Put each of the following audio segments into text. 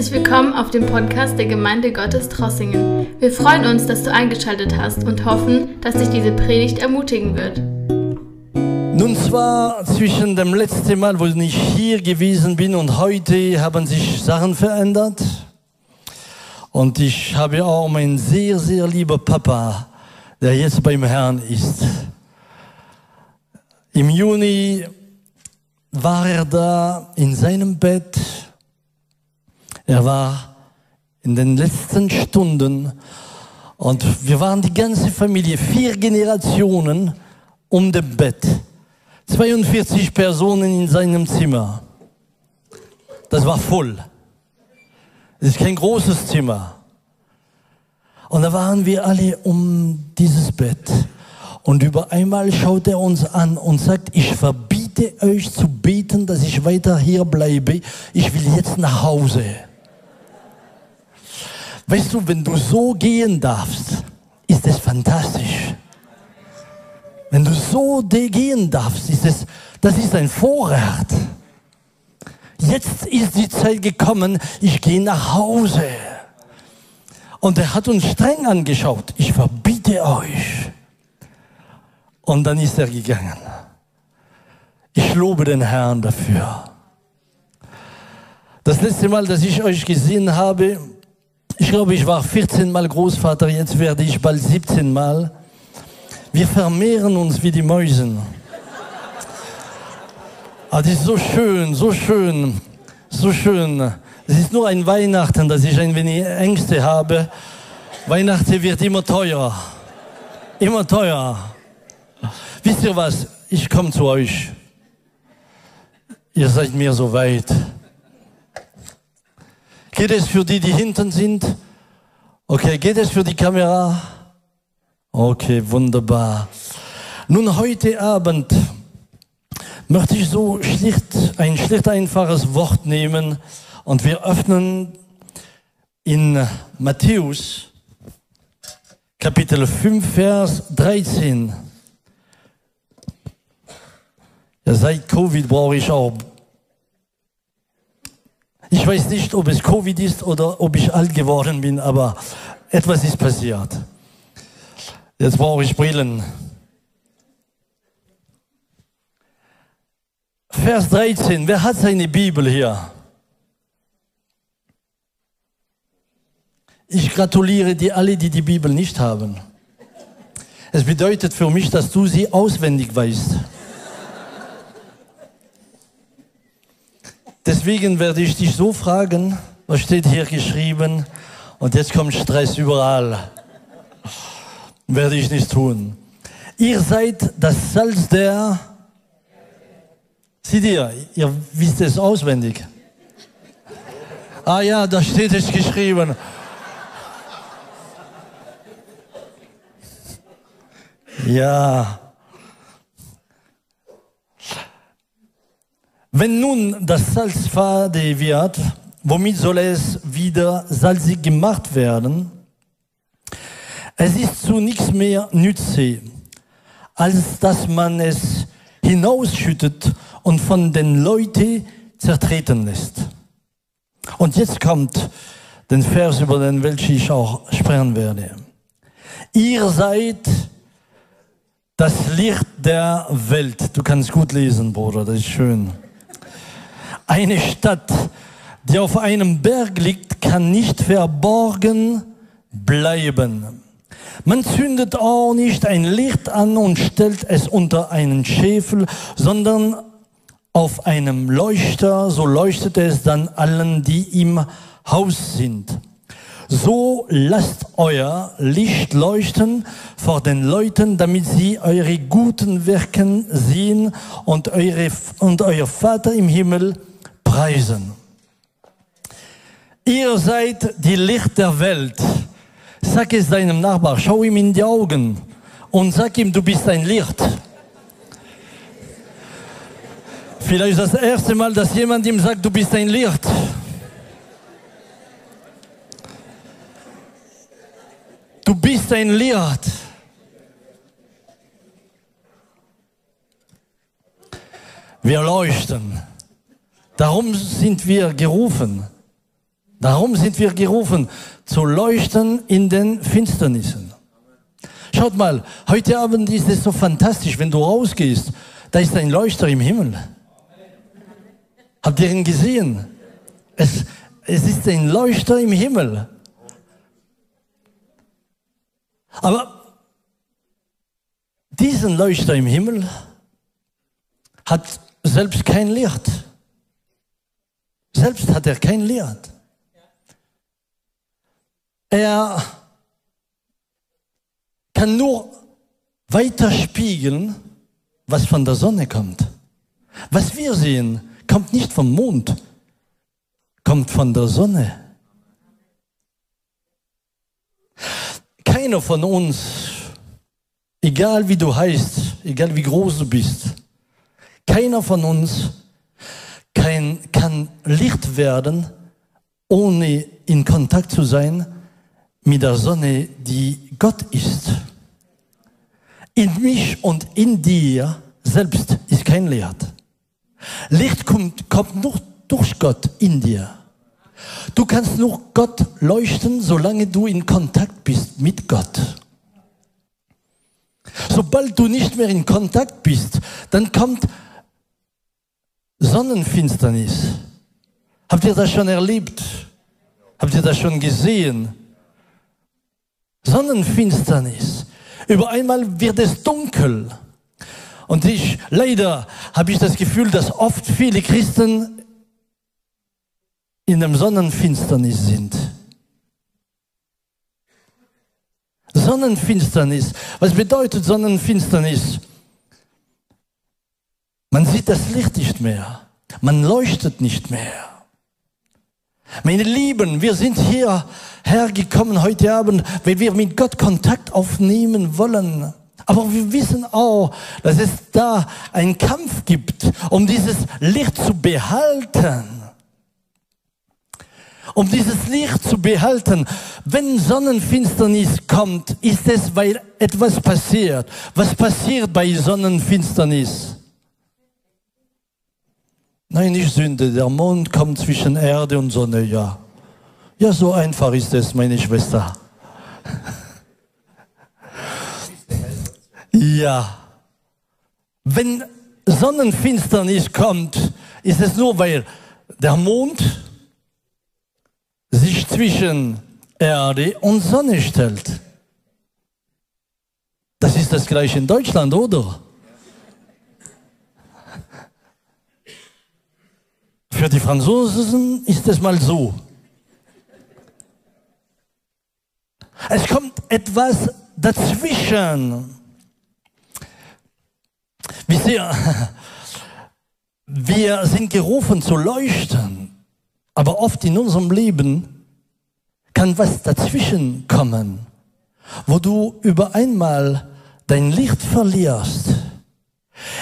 Herzlich willkommen auf dem Podcast der Gemeinde Gottes Trossingen. Wir freuen uns, dass du eingeschaltet hast und hoffen, dass dich diese Predigt ermutigen wird. Nun zwar zwischen dem letzten Mal, wo ich hier gewesen bin und heute haben sich Sachen verändert. Und ich habe auch meinen sehr, sehr lieber Papa, der jetzt beim Herrn ist. Im Juni war er da in seinem Bett. Er war in den letzten Stunden und wir waren die ganze Familie, vier Generationen um dem Bett. 42 Personen in seinem Zimmer. Das war voll. Das ist kein großes Zimmer. Und da waren wir alle um dieses Bett. Und über einmal schaut er uns an und sagt, ich verbiete euch zu beten, dass ich weiter hier bleibe. Ich will jetzt nach Hause. Weißt du, wenn du so gehen darfst, ist es fantastisch. Wenn du so gehen darfst, ist es, das ist ein Vorrecht. Jetzt ist die Zeit gekommen, ich gehe nach Hause. Und er hat uns streng angeschaut. Ich verbiete euch. Und dann ist er gegangen. Ich lobe den Herrn dafür. Das letzte Mal, dass ich euch gesehen habe, ich glaube, ich war 14 Mal Großvater, jetzt werde ich bald 17 Mal. Wir vermehren uns wie die Mäusen. Ah, das ist so schön, so schön, so schön. Es ist nur ein Weihnachten, dass ich ein wenig Ängste habe. Weihnachten wird immer teuer. Immer teuer. Wisst ihr was? Ich komme zu euch. Ihr seid mir so weit. Geht es für die, die hinten sind? Okay, geht es für die Kamera? Okay, wunderbar. Nun, heute Abend möchte ich so schlicht, ein schlicht einfaches Wort nehmen und wir öffnen in Matthäus Kapitel 5, Vers 13. Ja, seit Covid brauche ich auch. Ich weiß nicht, ob es Covid ist oder ob ich alt geworden bin, aber etwas ist passiert. Jetzt brauche ich Brillen. Vers 13. Wer hat seine Bibel hier? Ich gratuliere dir alle, die die Bibel nicht haben. Es bedeutet für mich, dass du sie auswendig weißt. Deswegen werde ich dich so fragen, was steht hier geschrieben? Und jetzt kommt Stress überall. Werde ich nicht tun. Ihr seid das Salz der... Seht ihr, ihr wisst es auswendig. Ah ja, da steht es geschrieben. Ja. Wenn nun das Salz fade wird, womit soll es wieder salzig gemacht werden? Es ist zu nichts mehr nütze, als dass man es hinausschüttet und von den Leuten zertreten lässt. Und jetzt kommt den Vers, über den welchen ich auch sprechen werde. Ihr seid das Licht der Welt. Du kannst gut lesen, Bruder, das ist schön. Eine Stadt, die auf einem Berg liegt, kann nicht verborgen bleiben. Man zündet auch nicht ein Licht an und stellt es unter einen Schäfel, sondern auf einem Leuchter, so leuchtet es dann allen, die im Haus sind. So lasst euer Licht leuchten vor den Leuten, damit sie eure guten Werken sehen und, eure, und euer Vater im Himmel preisen. Ihr seid die Licht der Welt. Sag es deinem Nachbar, schau ihm in die Augen und sag ihm, du bist ein Licht. Vielleicht das erste Mal, dass jemand ihm sagt, du bist ein Licht. Du bist ein Licht. Wir leuchten. Darum sind wir gerufen. Darum sind wir gerufen, zu leuchten in den Finsternissen. Schaut mal, heute Abend ist es so fantastisch, wenn du rausgehst, da ist ein Leuchter im Himmel. Habt ihr ihn gesehen? Es, es ist ein Leuchter im Himmel. Aber diesen Leuchter im Himmel hat selbst kein Licht. Selbst hat er kein Licht. Er kann nur weiterspiegeln, was von der Sonne kommt. Was wir sehen, kommt nicht vom Mond, kommt von der Sonne. Keiner von uns, egal wie du heißt, egal wie groß du bist, keiner von uns kann, kann Licht werden, ohne in Kontakt zu sein mit der Sonne, die Gott ist. In mich und in dir selbst ist kein Licht. Licht kommt, kommt nur durch Gott in dir. Du kannst nur Gott leuchten, solange du in Kontakt bist mit Gott. Sobald du nicht mehr in Kontakt bist, dann kommt Sonnenfinsternis. Habt ihr das schon erlebt? Habt ihr das schon gesehen? Sonnenfinsternis. Über einmal wird es dunkel. Und ich, leider habe ich das Gefühl, dass oft viele Christen in einem Sonnenfinsternis sind. Sonnenfinsternis. Was bedeutet Sonnenfinsternis? Man sieht das Licht nicht mehr. Man leuchtet nicht mehr. Meine Lieben, wir sind hier hergekommen heute Abend, weil wir mit Gott Kontakt aufnehmen wollen. Aber wir wissen auch, dass es da einen Kampf gibt, um dieses Licht zu behalten. Um dieses Licht zu behalten. Wenn Sonnenfinsternis kommt, ist es, weil etwas passiert. Was passiert bei Sonnenfinsternis? Nein, nicht Sünde. Der Mond kommt zwischen Erde und Sonne, ja. Ja, so einfach ist es, meine Schwester. Ja. Wenn Sonnenfinsternis kommt, ist es nur, weil der Mond sich zwischen Erde und Sonne stellt. Das ist das gleiche in Deutschland, oder? Für die Franzosen ist es mal so. Es kommt etwas dazwischen. Wisst wir sind gerufen zu leuchten, aber oft in unserem Leben kann was dazwischen kommen, wo du über einmal dein Licht verlierst.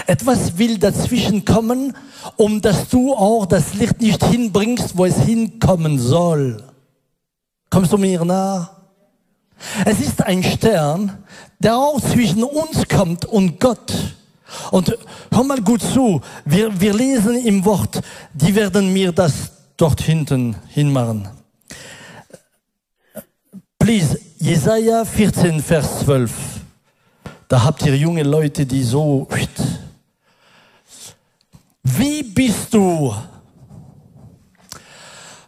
Etwas will dazwischen kommen, um dass du auch das Licht nicht hinbringst, wo es hinkommen soll. Kommst du mir nach? Es ist ein Stern, der auch zwischen uns kommt und Gott. Und hör mal gut zu, wir, wir lesen im Wort, die werden mir das dort hinten hinmachen. Please, Jesaja 14, Vers 12. Da habt ihr junge Leute, die so. Wie bist du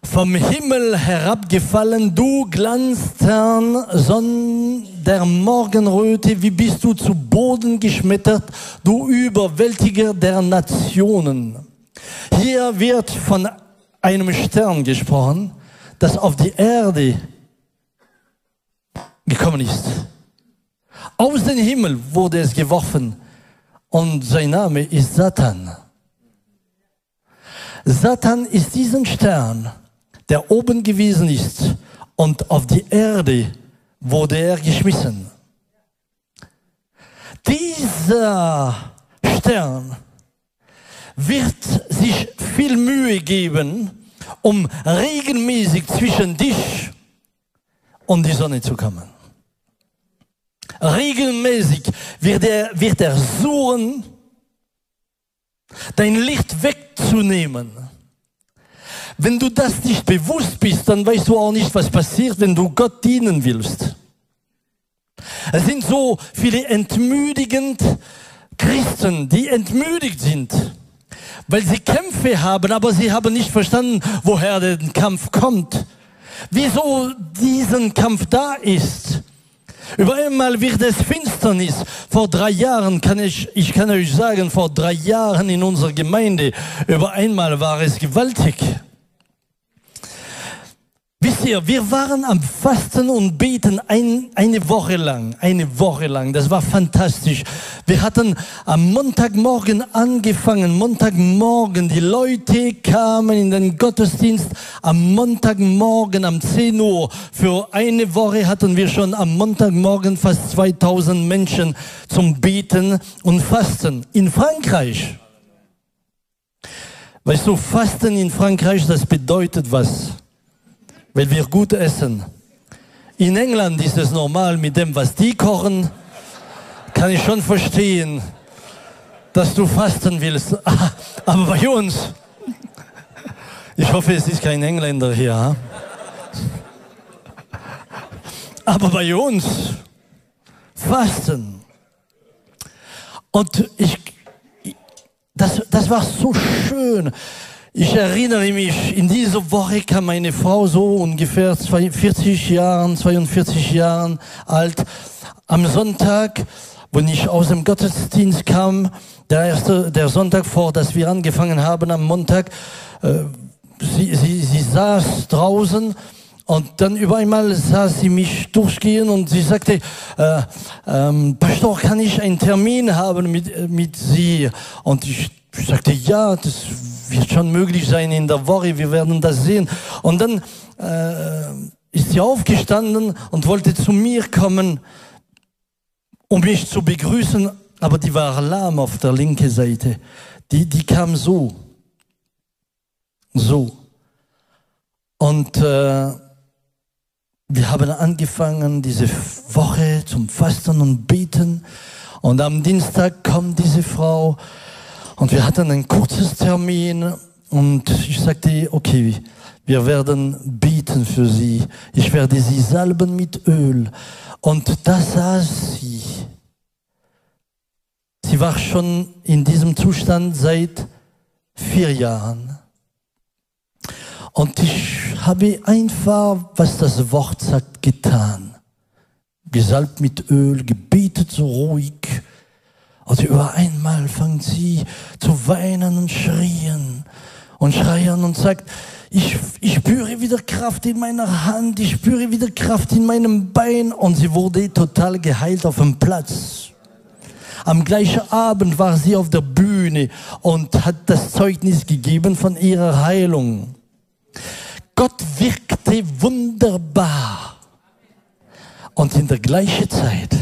vom Himmel herabgefallen, du Glanzstern, Sonne der Morgenröte, wie bist du zu Boden geschmettert, du Überwältiger der Nationen. Hier wird von einem Stern gesprochen, das auf die Erde gekommen ist. Aus dem Himmel wurde es geworfen und sein Name ist Satan. Satan ist diesen Stern, der oben gewesen ist und auf die Erde wurde er geschmissen. Dieser Stern wird sich viel Mühe geben, um regelmäßig zwischen dich und die Sonne zu kommen. Regelmäßig wird er, wird er suchen, dein Licht wegzunehmen. wenn du das nicht bewusst bist, dann weißt du auch nicht, was passiert, wenn du Gott dienen willst. Es sind so viele entmüdigend Christen, die entmüdigt sind, weil sie Kämpfe haben, aber sie haben nicht verstanden, woher der Kampf kommt. Wieso diesen Kampf da ist. Über einmal wird es Finsternis. Vor drei Jahren kann ich, ich kann euch sagen, vor drei Jahren in unserer Gemeinde, über einmal war es gewaltig. Ihr, wir waren am Fasten und Beten ein, eine Woche lang, eine Woche lang. Das war fantastisch. Wir hatten am Montagmorgen angefangen, Montagmorgen. Die Leute kamen in den Gottesdienst am Montagmorgen um 10 Uhr. Für eine Woche hatten wir schon am Montagmorgen fast 2000 Menschen zum Beten und Fasten in Frankreich. Weißt du, Fasten in Frankreich, das bedeutet was? Weil wir gut essen. In England ist es normal mit dem, was die kochen. Kann ich schon verstehen, dass du fasten willst. Aber bei uns, ich hoffe, es ist kein Engländer hier. Aber bei uns, fasten. Und ich, das, das war so schön. Ich erinnere mich, in dieser Woche kam meine Frau so ungefähr 40 Jahren, 42 Jahren alt. Am Sonntag, wenn ich aus dem Gottesdienst kam, der erste, der Sonntag vor, dass wir angefangen haben am Montag, äh, sie, sie, sie saß draußen und dann über einmal sah sie mich durchgehen und sie sagte, äh, ähm, Pastor, kann ich einen Termin haben mit, mit Sie? Und ich ich sagte, ja, das wird schon möglich sein in der Woche, wir werden das sehen. Und dann äh, ist sie aufgestanden und wollte zu mir kommen, um mich zu begrüßen, aber die war lahm auf der linken Seite. Die, die kam so. So. Und äh, wir haben angefangen, diese Woche zum Fasten und Beten. Und am Dienstag kommt diese Frau und wir hatten ein kurzes Termin und ich sagte, okay, wir werden beten für sie. Ich werde sie salben mit Öl. Und da saß sie. Sie war schon in diesem Zustand seit vier Jahren. Und ich habe einfach, was das Wort sagt, getan. Gesalbt mit Öl, gebetet so ruhig und über einmal fängt sie zu weinen und schrien und schreien und sagt, ich, ich spüre wieder Kraft in meiner Hand, ich spüre wieder Kraft in meinem Bein und sie wurde total geheilt auf dem Platz. Am gleichen Abend war sie auf der Bühne und hat das Zeugnis gegeben von ihrer Heilung. Gott wirkte wunderbar. Und in der gleichen Zeit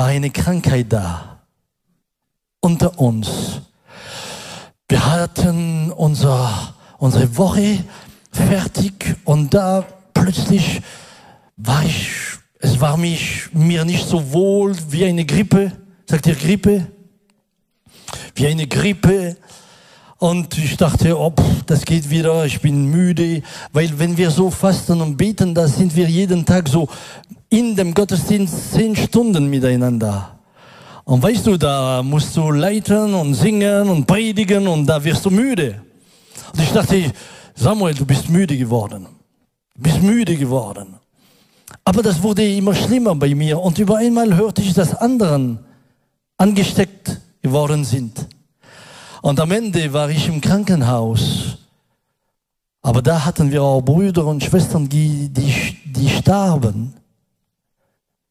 war eine Krankheit da unter uns. Wir hatten unser, unsere Woche fertig und da plötzlich war ich, es war mich, mir nicht so wohl wie eine Grippe. Sagt ihr Grippe? Wie eine Grippe. Und ich dachte, oh, das geht wieder, ich bin müde, weil wenn wir so fasten und beten, da sind wir jeden Tag so in dem Gottesdienst zehn Stunden miteinander. Und weißt du, da musst du leiten und singen und predigen und da wirst du müde. Und ich dachte, Samuel, du bist müde geworden. Du bist müde geworden. Aber das wurde immer schlimmer bei mir und über einmal hörte ich, dass anderen angesteckt geworden sind. Und am Ende war ich im Krankenhaus. Aber da hatten wir auch Brüder und Schwestern, die, die, die starben.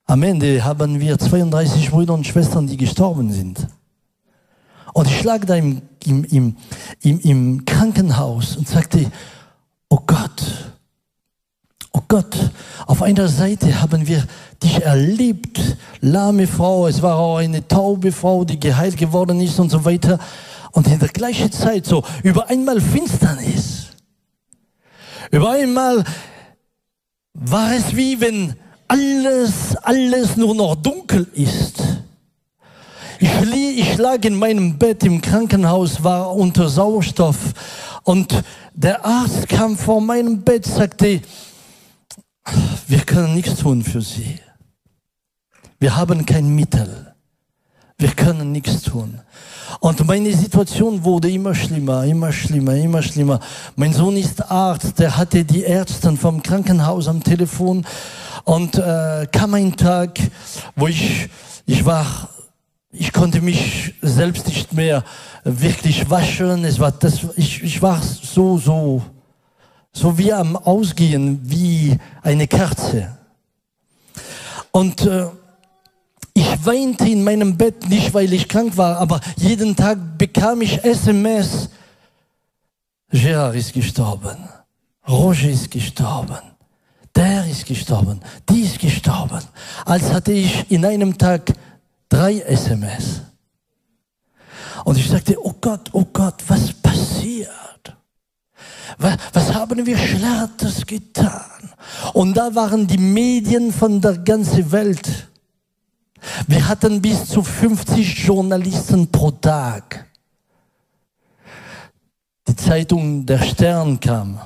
Am Ende haben wir 32 Brüder und Schwestern, die gestorben sind. Und ich lag da im, im, im, im, im Krankenhaus und sagte, oh Gott, oh Gott, auf einer Seite haben wir dich erlebt, lahme Frau, es war auch eine taube Frau, die geheilt geworden ist und so weiter. Und in der gleichen Zeit so über einmal Finsternis. Über einmal war es wie wenn alles, alles nur noch dunkel ist. Ich, ich lag in meinem Bett im Krankenhaus, war unter Sauerstoff und der Arzt kam vor meinem Bett, sagte, wir können nichts tun für Sie. Wir haben kein Mittel. Wir können nichts tun. Und meine Situation wurde immer schlimmer, immer schlimmer, immer schlimmer. Mein Sohn ist Arzt, der hatte die Ärzte vom Krankenhaus am Telefon und äh, kam ein Tag, wo ich, ich war, ich konnte mich selbst nicht mehr wirklich waschen. Es war das, ich, ich war so, so, so wie am Ausgehen, wie eine Kerze. Und äh, ich weinte in meinem Bett nicht, weil ich krank war, aber jeden Tag bekam ich SMS. Gerard ist gestorben. Roger ist gestorben. Der ist gestorben. Die ist gestorben. Als hatte ich in einem Tag drei SMS. Und ich sagte, oh Gott, oh Gott, was passiert? Was, was haben wir Schlechtes getan? Und da waren die Medien von der ganzen Welt wir hatten bis zu 50 Journalisten pro Tag. Die Zeitung Der Stern kam.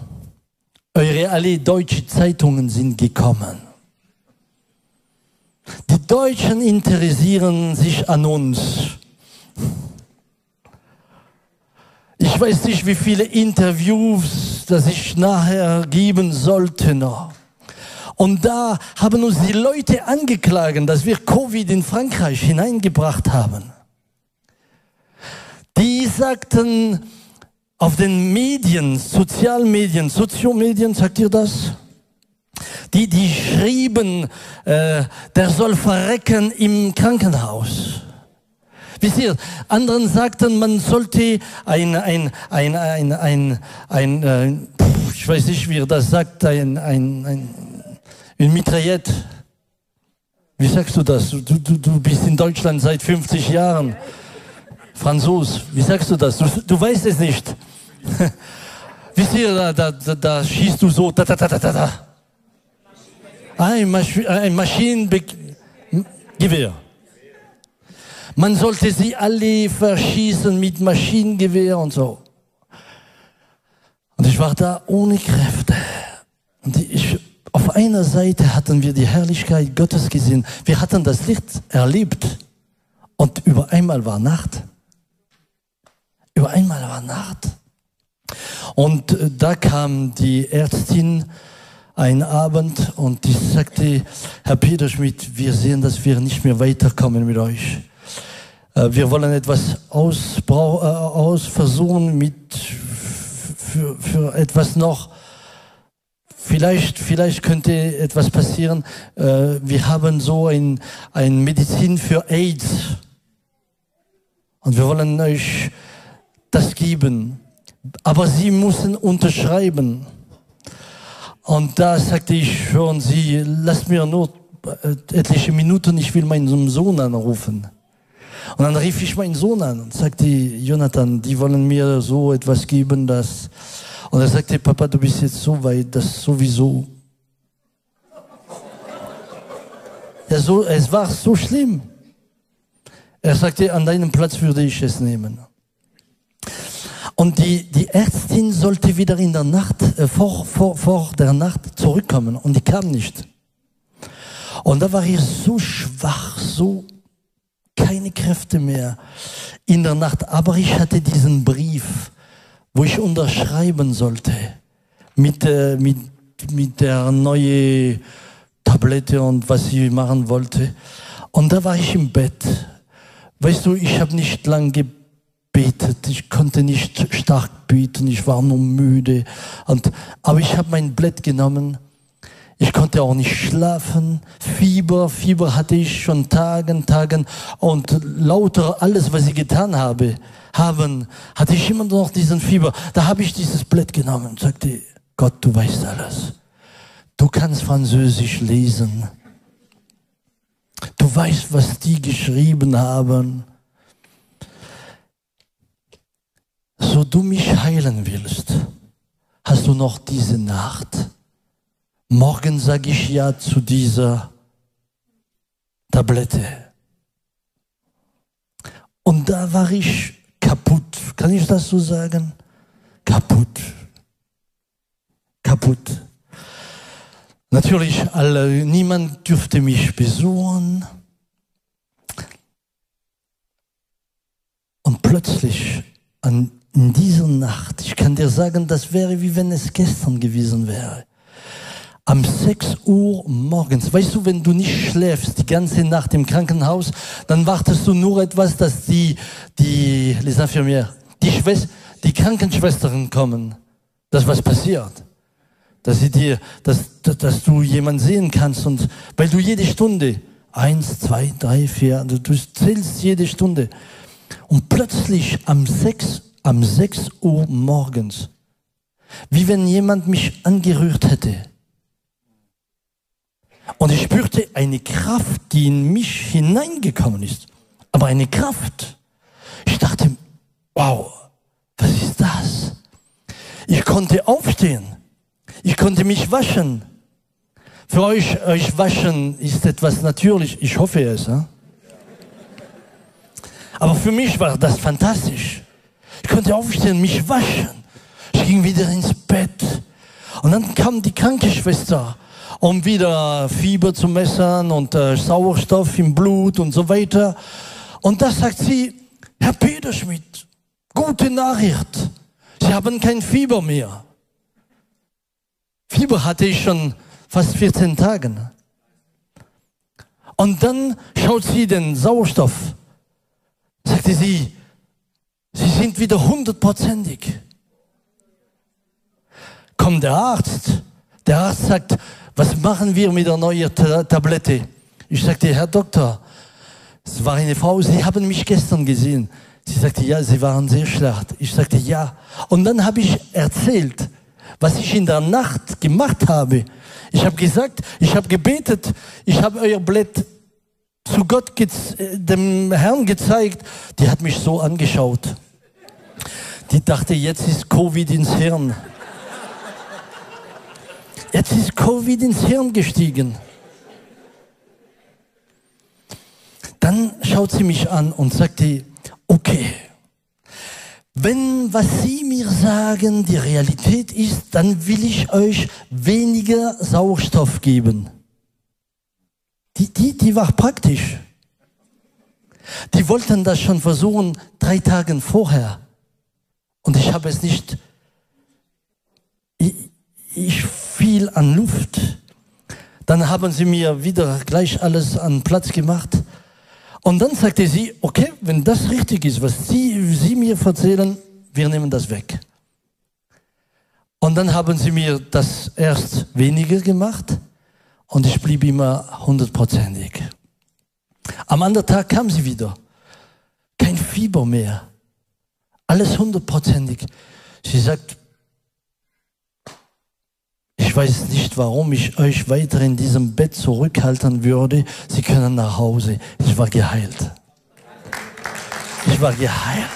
Eure alle deutschen Zeitungen sind gekommen. Die Deutschen interessieren sich an uns. Ich weiß nicht, wie viele Interviews, das ich nachher geben sollte noch. Und da haben uns die Leute angeklagen, dass wir Covid in Frankreich hineingebracht haben. Die sagten auf den Medien, Sozialmedien, Soziomedien, sagt ihr das? Die, die schrieben, äh, der soll verrecken im Krankenhaus. Wisst ihr, anderen sagten, man sollte ein, ein, ein, ein, ein, ein, äh, ich weiß nicht, wie er das sagt, ein, ein, ein Une Mitraillette. Wie sagst du das? Du, du, du bist in Deutschland seit 50 Jahren. Franzos, wie sagst du das? Du, du weißt es nicht. Wisst ihr, da, da, da, da, schießt du so, da, da, da, da, da. Ein, Masch ein Maschinengewehr. Man sollte sie alle verschießen mit Maschinengewehr und so. Und ich war da ohne Kräfte. Und ich, auf einer Seite hatten wir die Herrlichkeit Gottes gesehen. Wir hatten das Licht erlebt. Und über einmal war Nacht. Über einmal war Nacht. Und äh, da kam die Ärztin ein Abend und die sagte, Herr Peter Schmidt, wir sehen, dass wir nicht mehr weiterkommen mit euch. Äh, wir wollen etwas ausbrau äh, ausversuchen mit für, für etwas noch Vielleicht, vielleicht könnte etwas passieren. Wir haben so ein, ein Medizin für AIDS. Und wir wollen euch das geben. Aber Sie müssen unterschreiben. Und da sagte ich, hören Sie, lasst mir nur äh, etliche Minuten, ich will meinen Sohn anrufen. Und dann rief ich meinen Sohn an und sagte, Jonathan, die wollen mir so etwas geben, dass und er sagte, Papa, du bist jetzt so weit, dass sowieso. Ja, so, es war so schlimm. Er sagte, an deinem Platz würde ich es nehmen. Und die, die Ärztin sollte wieder in der Nacht, äh, vor, vor, vor der Nacht zurückkommen und die kam nicht. Und da war ich so schwach, so keine Kräfte mehr in der Nacht. Aber ich hatte diesen Brief wo ich unterschreiben sollte mit, äh, mit, mit der neuen Tablette und was ich machen wollte. Und da war ich im Bett. Weißt du, ich habe nicht lang gebetet, ich konnte nicht stark beten, ich war nur müde. Und, aber ich habe mein Blatt genommen. Ich konnte auch nicht schlafen. Fieber, Fieber hatte ich schon Tagen, Tagen. Und lauter alles, was ich getan habe, haben, hatte ich immer noch diesen Fieber. Da habe ich dieses Blatt genommen und sagte, Gott, du weißt alles. Du kannst Französisch lesen. Du weißt, was die geschrieben haben. So du mich heilen willst, hast du noch diese Nacht. Morgen sage ich ja zu dieser Tablette. Und da war ich kaputt. Kann ich das so sagen? Kaputt. Kaputt. Natürlich, alle, niemand dürfte mich besuchen. Und plötzlich, an, in dieser Nacht, ich kann dir sagen, das wäre wie wenn es gestern gewesen wäre. Am 6 Uhr morgens, weißt du, wenn du nicht schläfst die ganze Nacht im Krankenhaus, dann wartest du nur etwas, dass die, die, les infirmières, die, Schwester, die Krankenschwestern kommen, dass was passiert. Dass sie dir, dass, dass du jemanden sehen kannst und, weil du jede Stunde, eins, zwei, drei, vier, du, du zählst jede Stunde. Und plötzlich am 6, am 6 Uhr morgens, wie wenn jemand mich angerührt hätte. Und ich spürte eine Kraft, die in mich hineingekommen ist. Aber eine Kraft. Ich dachte, wow, was ist das? Ich konnte aufstehen. Ich konnte mich waschen. Für euch, euch waschen ist etwas natürlich. Ich hoffe es. Ja? Aber für mich war das fantastisch. Ich konnte aufstehen, mich waschen. Ich ging wieder ins Bett. Und dann kam die Krankenschwester, um wieder Fieber zu messen und äh, Sauerstoff im Blut und so weiter. Und da sagt sie, Herr Peterschmidt, gute Nachricht. Sie haben kein Fieber mehr. Fieber hatte ich schon fast 14 Tage. Und dann schaut sie den Sauerstoff sagte sie, Sie sind wieder hundertprozentig. Kommt der Arzt. Der Arzt sagt, was machen wir mit der neuen Tablette? Ich sagte, Herr Doktor, es war eine Frau, Sie haben mich gestern gesehen. Sie sagte, ja, Sie waren sehr schlecht. Ich sagte, ja. Und dann habe ich erzählt, was ich in der Nacht gemacht habe. Ich habe gesagt, ich habe gebetet, ich habe euer Blatt zu Gott, dem Herrn gezeigt, die hat mich so angeschaut. Die dachte, jetzt ist Covid ins Hirn. Jetzt ist Covid ins Hirn gestiegen. Dann schaut sie mich an und sagte, okay, wenn was Sie mir sagen die Realität ist, dann will ich euch weniger Sauerstoff geben. Die, die, die war praktisch. Die wollten das schon versuchen drei Tage vorher. Und ich habe es nicht, ich, ich fiel an Luft. Dann haben sie mir wieder gleich alles an Platz gemacht. Und dann sagte sie, okay, wenn das richtig ist, was Sie, sie mir erzählen, wir nehmen das weg. Und dann haben sie mir das erst weniger gemacht und ich blieb immer hundertprozentig. Am anderen Tag kam sie wieder. Kein Fieber mehr. Alles hundertprozentig. Sie sagt, ich weiß nicht, warum ich euch weiter in diesem Bett zurückhalten würde. Sie können nach Hause. Ich war geheilt. Ich war geheilt.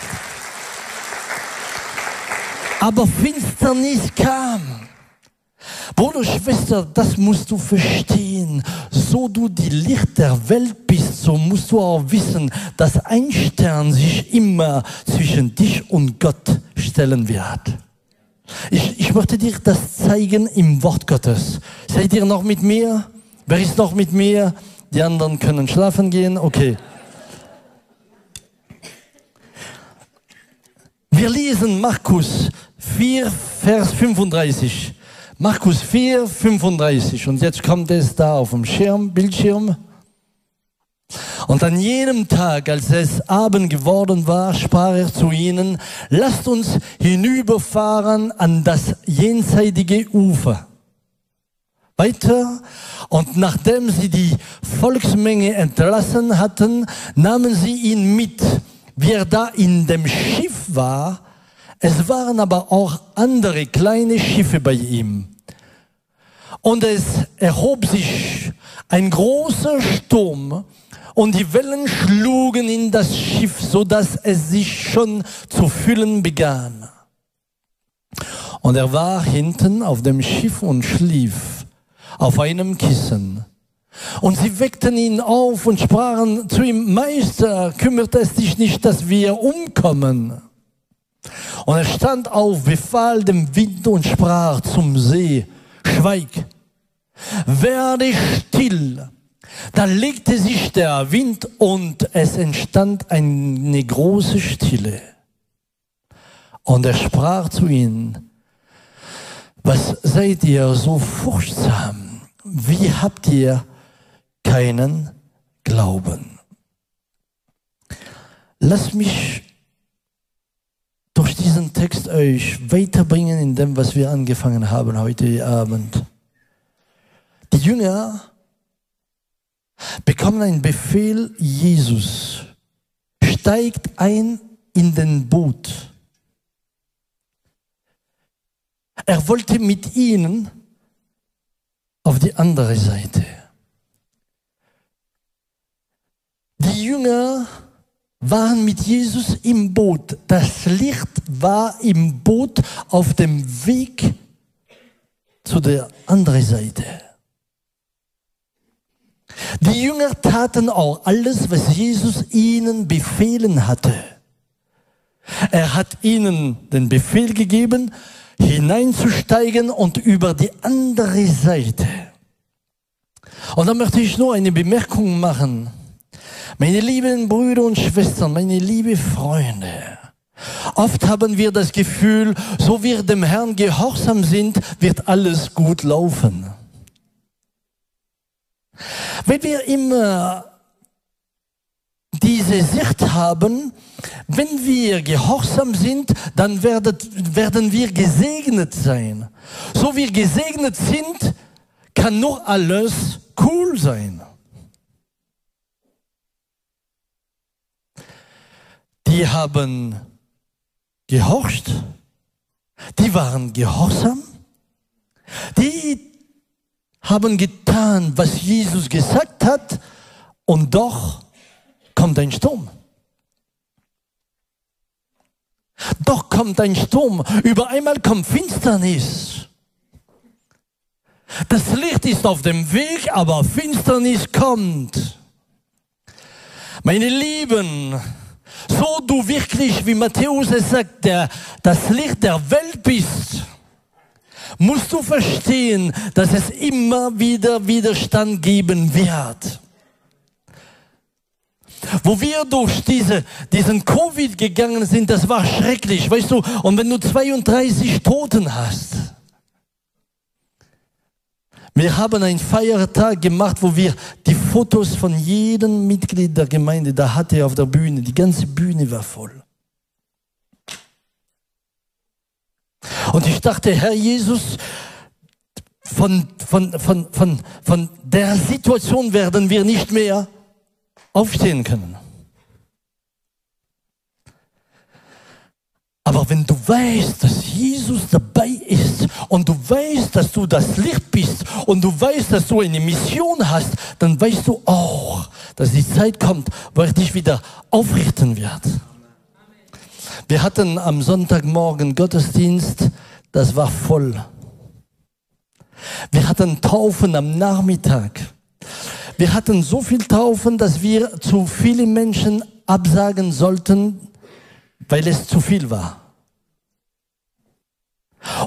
Aber Finsternis kam. Bruder, Schwester, das musst du verstehen. So du die Licht der Welt bist, so musst du auch wissen, dass ein Stern sich immer zwischen dich und Gott stellen wird. Ich, ich möchte dir das zeigen im Wort Gottes. Seid ihr noch mit mir? Wer ist noch mit mir? Die anderen können schlafen gehen? Okay. Wir lesen Markus 4, Vers 35. Markus 4, 35. Und jetzt kommt es da auf dem Schirm, Bildschirm. Und an jenem Tag, als es Abend geworden war, sprach er zu ihnen, lasst uns hinüberfahren an das jenseitige Ufer. Weiter. Und nachdem sie die Volksmenge entlassen hatten, nahmen sie ihn mit. Wie er da in dem Schiff war, es waren aber auch andere kleine Schiffe bei ihm. Und es erhob sich ein großer Sturm und die Wellen schlugen in das Schiff, so dass es sich schon zu füllen begann. Und er war hinten auf dem Schiff und schlief auf einem Kissen. Und sie weckten ihn auf und sprachen zu ihm, Meister, kümmert es dich nicht, dass wir umkommen? Und er stand auf, befahl dem Wind und sprach zum See, schweig, werde still. Da legte sich der Wind und es entstand eine große Stille. Und er sprach zu ihnen, was seid ihr so furchtsam? Wie habt ihr keinen Glauben? Lass mich durch diesen Text euch weiterbringen in dem, was wir angefangen haben heute Abend. Die Jünger bekommen einen Befehl, Jesus steigt ein in den Boot. Er wollte mit ihnen auf die andere Seite. Die Jünger waren mit Jesus im Boot. Das Licht war im Boot auf dem Weg zu der anderen Seite. Die Jünger taten auch alles, was Jesus ihnen befehlen hatte. Er hat ihnen den Befehl gegeben, hineinzusteigen und über die andere Seite. Und da möchte ich nur eine Bemerkung machen. Meine lieben Brüder und Schwestern, meine lieben Freunde, oft haben wir das Gefühl, so wir dem Herrn gehorsam sind, wird alles gut laufen. Wenn wir immer diese Sicht haben, wenn wir gehorsam sind, dann werdet, werden wir gesegnet sein. So wir gesegnet sind, kann nur alles cool sein. Die haben gehorcht, die waren gehorsam, die haben getan, was Jesus gesagt hat, und doch kommt ein Sturm. Doch kommt ein Sturm. Über einmal kommt Finsternis. Das Licht ist auf dem Weg, aber Finsternis kommt. Meine Lieben, so du wirklich, wie Matthäus es sagt, der, das Licht der Welt bist, musst du verstehen, dass es immer wieder Widerstand geben wird. Wo wir durch diese, diesen Covid gegangen sind, das war schrecklich, weißt du, und wenn du 32 Toten hast, wir haben einen Feiertag gemacht, wo wir die Fotos von jedem Mitglied der Gemeinde, da hatte auf der Bühne, die ganze Bühne war voll. Und ich dachte, Herr Jesus, von, von, von, von, von der Situation werden wir nicht mehr aufstehen können. Aber wenn du weißt, dass Jesus dabei ist und du weißt, dass du das Licht bist und du weißt, dass du eine Mission hast, dann weißt du auch, dass die Zeit kommt, wo er dich wieder aufrichten wird. Wir hatten am Sonntagmorgen Gottesdienst, das war voll. Wir hatten Taufen am Nachmittag. Wir hatten so viel Taufen, dass wir zu viele Menschen absagen sollten, weil es zu viel war.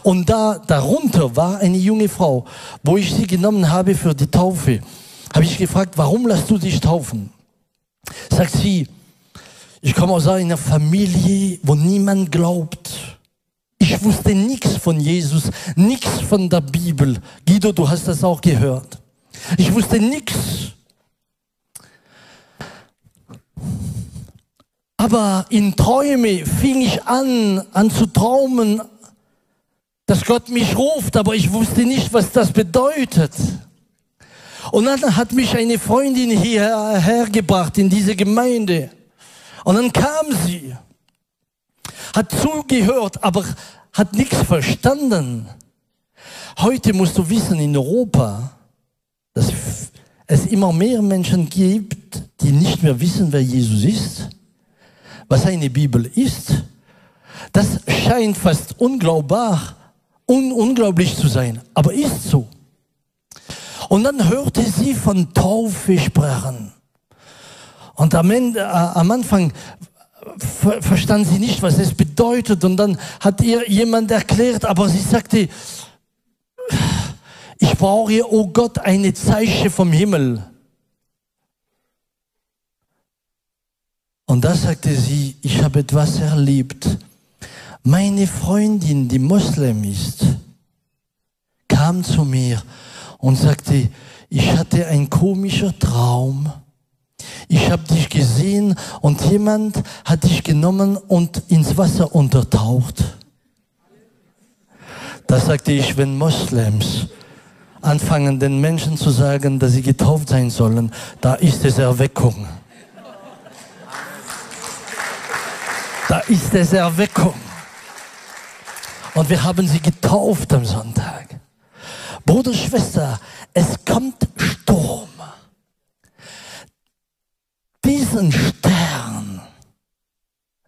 Und da darunter war eine junge Frau, wo ich sie genommen habe für die Taufe. Habe ich gefragt, warum lässt du dich taufen? Sagt sie, ich komme aus einer Familie, wo niemand glaubt. Ich wusste nichts von Jesus, nichts von der Bibel. Guido, du hast das auch gehört. Ich wusste nichts. Aber in Träume fing ich an, an zu träumen, dass Gott mich ruft, aber ich wusste nicht, was das bedeutet. Und dann hat mich eine Freundin hierher gebracht in diese Gemeinde. Und dann kam sie, hat zugehört, aber hat nichts verstanden. Heute musst du wissen, in Europa, dass es immer mehr Menschen gibt, die nicht mehr wissen, wer Jesus ist, was eine Bibel ist. Das scheint fast unglaubbar, un unglaublich zu sein, aber ist so. Und dann hörte sie von Taufe sprechen. Und am, Ende, äh, am Anfang ver verstand sie nicht, was es bedeutet. Und dann hat ihr jemand erklärt, aber sie sagte, ich brauche, oh Gott, eine Zeichen vom Himmel. Und da sagte sie, ich habe etwas erlebt. Meine Freundin, die Moslem ist, kam zu mir und sagte, ich hatte einen komischen Traum. Ich habe dich gesehen und jemand hat dich genommen und ins Wasser untertaucht. Da sagte ich, wenn Moslems anfangen, den Menschen zu sagen, dass sie getauft sein sollen, da ist es Erweckung. Da ist es Erweckung. Und wir haben sie getauft am Sonntag. Bruder, Schwester, es kommt Sturm. Diesen Stern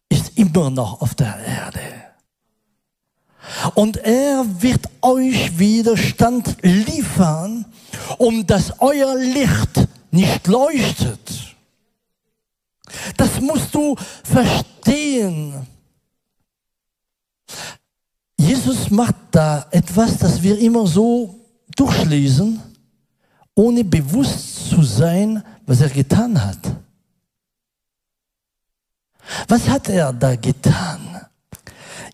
ist immer noch auf der Erde. Und er wird euch Widerstand liefern, um dass euer Licht nicht leuchtet. Verstehen. Jesus macht da etwas, das wir immer so durchlesen, ohne bewusst zu sein, was er getan hat. Was hat er da getan?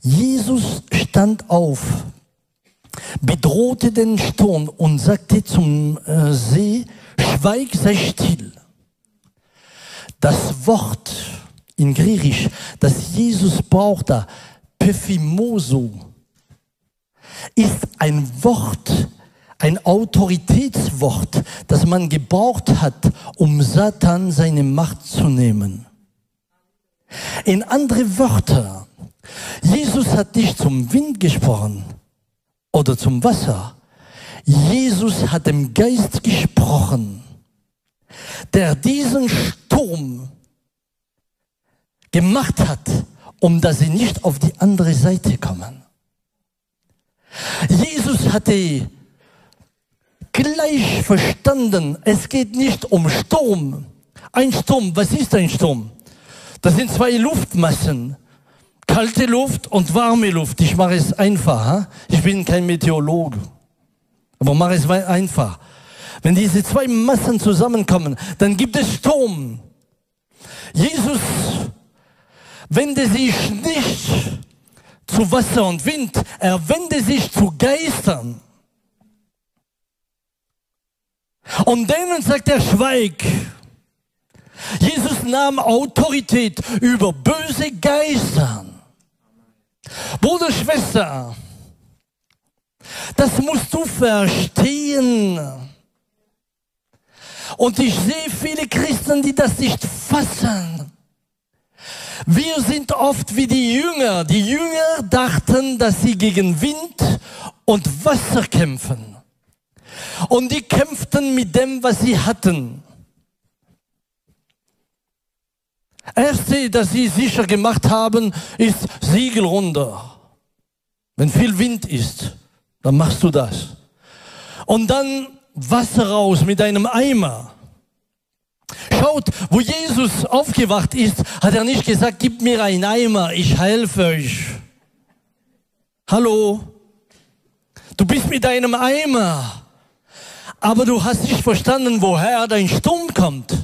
Jesus stand auf, bedrohte den Sturm und sagte zum äh, See, schweig, sei still. Das Wort in Griechisch, das Jesus brauchte, Pephimoso, ist ein Wort, ein Autoritätswort, das man gebraucht hat, um Satan seine Macht zu nehmen. In andere Wörter, Jesus hat nicht zum Wind gesprochen oder zum Wasser. Jesus hat dem Geist gesprochen der diesen Sturm gemacht hat, um dass sie nicht auf die andere Seite kommen. Jesus hatte gleich verstanden, es geht nicht um Sturm. Ein Sturm, was ist ein Sturm? Das sind zwei Luftmassen. Kalte Luft und warme Luft. Ich mache es einfach. Ich bin kein Meteorologe. Aber mache es einfach. Wenn diese zwei Massen zusammenkommen, dann gibt es Sturm. Jesus wende sich nicht zu Wasser und Wind, er wende sich zu Geistern. Und denen sagt er, schweig. Jesus nahm Autorität über böse Geister. Bruder, Schwester, das musst du verstehen. Und ich sehe viele Christen, die das nicht fassen. Wir sind oft wie die Jünger. Die Jünger dachten, dass sie gegen Wind und Wasser kämpfen. Und die kämpften mit dem, was sie hatten. Erste, das sie sicher gemacht haben, ist Siegel runter. Wenn viel Wind ist, dann machst du das. Und dann Wasser raus mit einem Eimer. Schaut, wo Jesus aufgewacht ist, hat er nicht gesagt, gib mir einen Eimer, ich helfe euch. Hallo? Du bist mit einem Eimer, aber du hast nicht verstanden, woher dein Sturm kommt.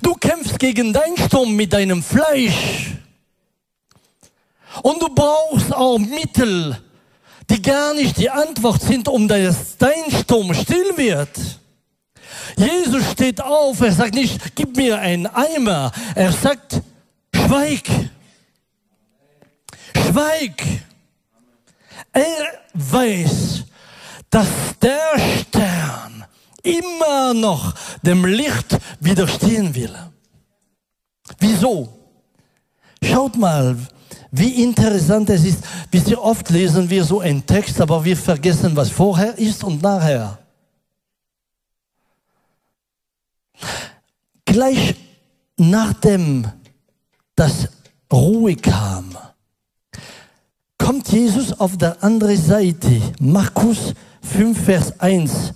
Du kämpfst gegen deinen Sturm mit deinem Fleisch. Und du brauchst auch Mittel, die gar nicht die Antwort sind, um dass dein Sturm still wird. Jesus steht auf, er sagt nicht, gib mir einen Eimer, er sagt, schweig. Schweig. Er weiß, dass der Stern immer noch dem Licht widerstehen will. Wieso? Schaut mal, wie interessant es ist. Wisst ihr, oft lesen wir so einen Text, aber wir vergessen, was vorher ist und nachher. Gleich nachdem das Ruhe kam, kommt Jesus auf der anderen Seite. Markus 5, Vers 1.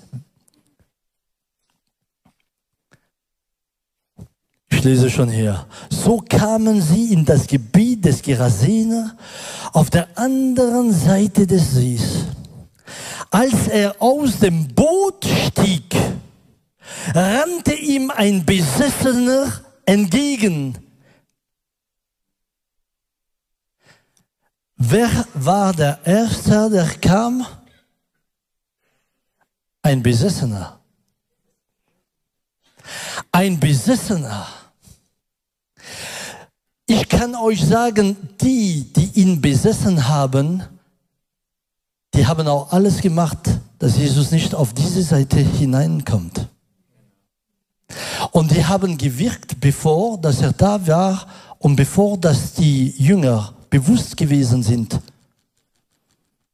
Ich lese schon hier. So kamen sie in das Gebiet des Gerasener auf der anderen Seite des Sees. Als er aus dem Boot stieg, rannte ihm ein Besessener entgegen. Wer war der Erste, der kam? Ein Besessener. Ein Besessener. Ich kann euch sagen, die, die ihn besessen haben, die haben auch alles gemacht, dass Jesus nicht auf diese Seite hineinkommt. Und die haben gewirkt, bevor dass er da war und bevor dass die Jünger bewusst gewesen sind,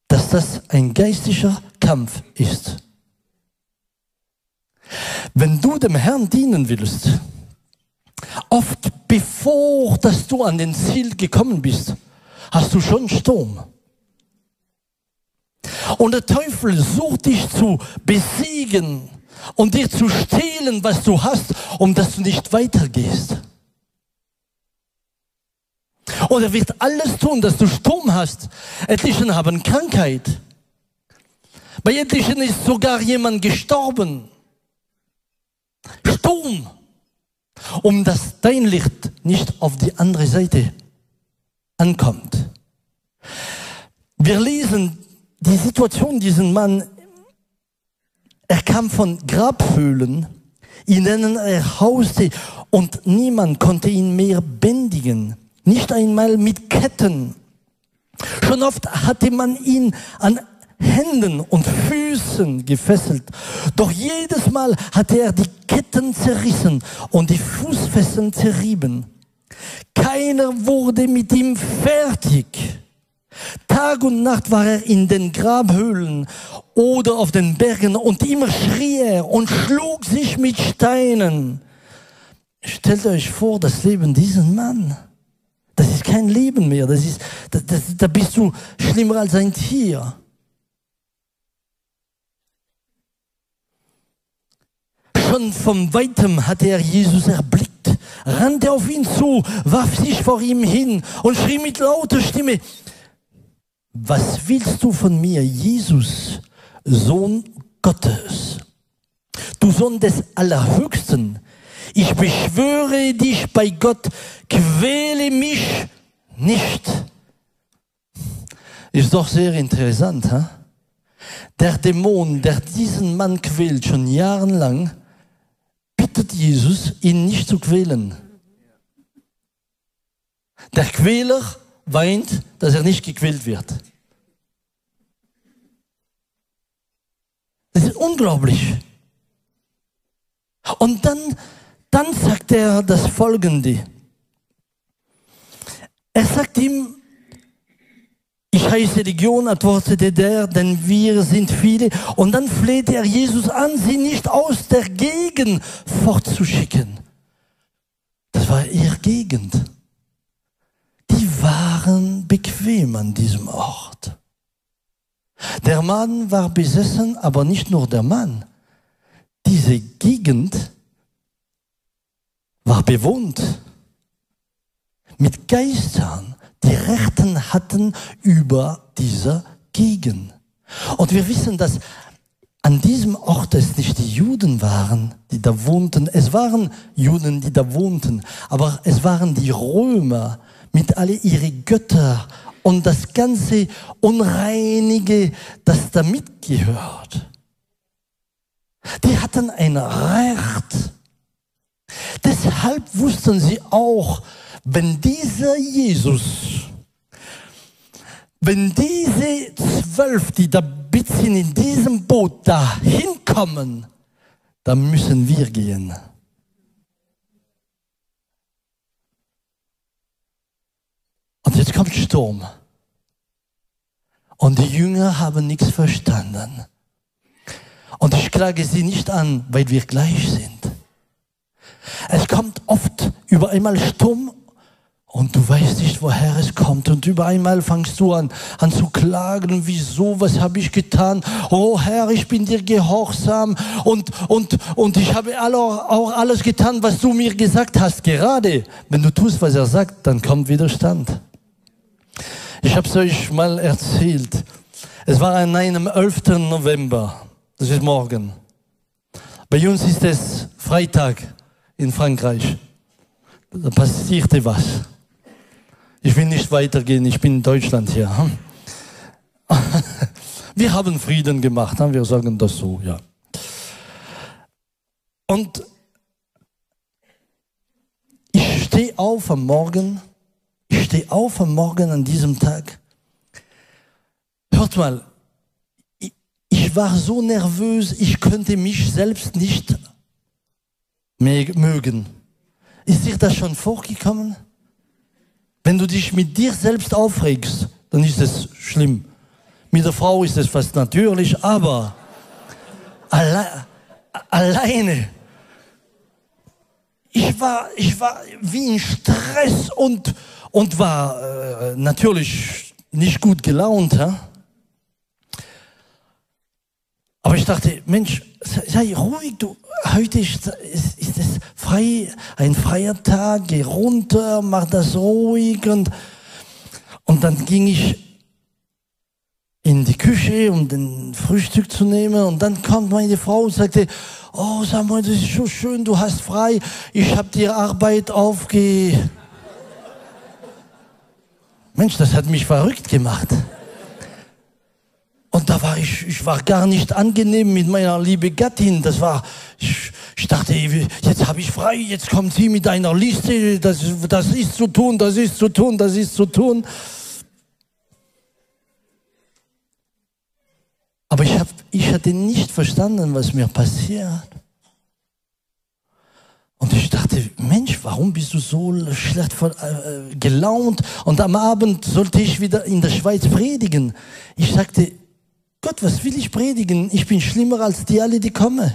dass das ein geistlicher Kampf ist. Wenn du dem Herrn dienen willst, oft bevor dass du an den Ziel gekommen bist, hast du schon Sturm. Und der Teufel sucht dich zu besiegen und dir zu stehlen, was du hast, um dass du nicht weitergehst. Und er wird alles tun, dass du Sturm hast. Etlichen haben Krankheit. Bei etlichen ist sogar jemand gestorben. Sturm. Um dass dein Licht nicht auf die andere Seite ankommt. Wir lesen die Situation diesen Mann. Er kam von Grabhöhlen, in denen er hauste und niemand konnte ihn mehr bändigen. Nicht einmal mit Ketten. Schon oft hatte man ihn an Händen und Füßen gefesselt. Doch jedes Mal hatte er die Ketten zerrissen und die Fußfesseln zerrieben. Keiner wurde mit ihm fertig. Tag und Nacht war er in den Grabhöhlen oder auf den Bergen und immer schrie er und schlug sich mit Steinen. Stellt euch vor, das Leben diesen Mann. Das ist kein Leben mehr. Das ist, das, das, da bist du schlimmer als ein Tier. Schon von weitem hatte er Jesus erblickt, rannte auf ihn zu, warf sich vor ihm hin und schrie mit lauter Stimme, was willst du von mir, Jesus, Sohn Gottes? Du Sohn des Allerhöchsten, ich beschwöre dich bei Gott, quäle mich nicht. Ist doch sehr interessant. He? Der Dämon, der diesen Mann quält, schon jahrelang, bittet Jesus, ihn nicht zu quälen. Der Quäler weint, dass er nicht gequält wird. Das ist unglaublich. Und dann dann sagt er das Folgende. Er sagt ihm, ich heiße Legion, antwortete der, denn wir sind viele. Und dann fleht er Jesus an, sie nicht aus der Gegend fortzuschicken. Das war ihre Gegend. Die waren bequem an diesem Ort. Der Mann war besessen, aber nicht nur der Mann. Diese Gegend war bewohnt mit Geistern, die Rechten hatten über diese Gegend. Und wir wissen, dass an diesem Ort es nicht die Juden waren, die da wohnten. Es waren Juden, die da wohnten, aber es waren die Römer mit alle ihre Götter und das ganze Unreinige, das da mitgehört. Die hatten ein Recht, Deshalb wussten sie auch, wenn dieser Jesus, wenn diese zwölf, die da bisschen in diesem Boot da hinkommen, dann müssen wir gehen. Und jetzt kommt Sturm. Und die Jünger haben nichts verstanden. Und ich klage sie nicht an, weil wir gleich sind. Es kommt oft über einmal Sturm Und du weißt nicht, woher es kommt. Und über einmal fangst du an, an zu klagen, wieso, was habe ich getan? Oh Herr, ich bin dir gehorsam und, und, und ich habe auch alles getan, was du mir gesagt hast. Gerade wenn du tust, was er sagt, dann kommt Widerstand. Ich habe es euch mal erzählt. Es war an einem 11. November. Das ist morgen. Bei uns ist es Freitag in Frankreich. Da passierte was. Ich will nicht weitergehen, ich bin in Deutschland hier. Wir haben Frieden gemacht, wir sagen das so, ja. Und ich stehe auf am Morgen, ich stehe auf am Morgen an diesem Tag. Hört mal, ich war so nervös, ich könnte mich selbst nicht mögen. Ist dir das schon vorgekommen? Wenn du dich mit dir selbst aufregst, dann ist es schlimm. Mit der Frau ist es fast natürlich, aber alle, alleine. Ich war, ich war wie in Stress und, und war äh, natürlich nicht gut gelaunt. Ja? Aber ich dachte, Mensch, sei ruhig, du, heute ist, ist, ist es frei, ein freier Tag, geh runter, mach das ruhig und, und dann ging ich in die Küche, um den Frühstück zu nehmen und dann kommt meine Frau und sagte, oh Samuel, das ist so schön, du hast frei, ich habe dir Arbeit aufge... Mensch, das hat mich verrückt gemacht. Und da war ich, ich war gar nicht angenehm mit meiner liebe Gattin. Das war, ich, ich dachte, jetzt habe ich frei, jetzt kommt sie mit einer Liste, das, das ist zu tun, das ist zu tun, das ist zu tun. Aber ich, hab, ich hatte nicht verstanden, was mir passiert. Und ich dachte, Mensch, warum bist du so schlecht äh, gelaunt? Und am Abend sollte ich wieder in der Schweiz predigen. Ich sagte, Gott, was will ich predigen? Ich bin schlimmer als die alle, die kommen.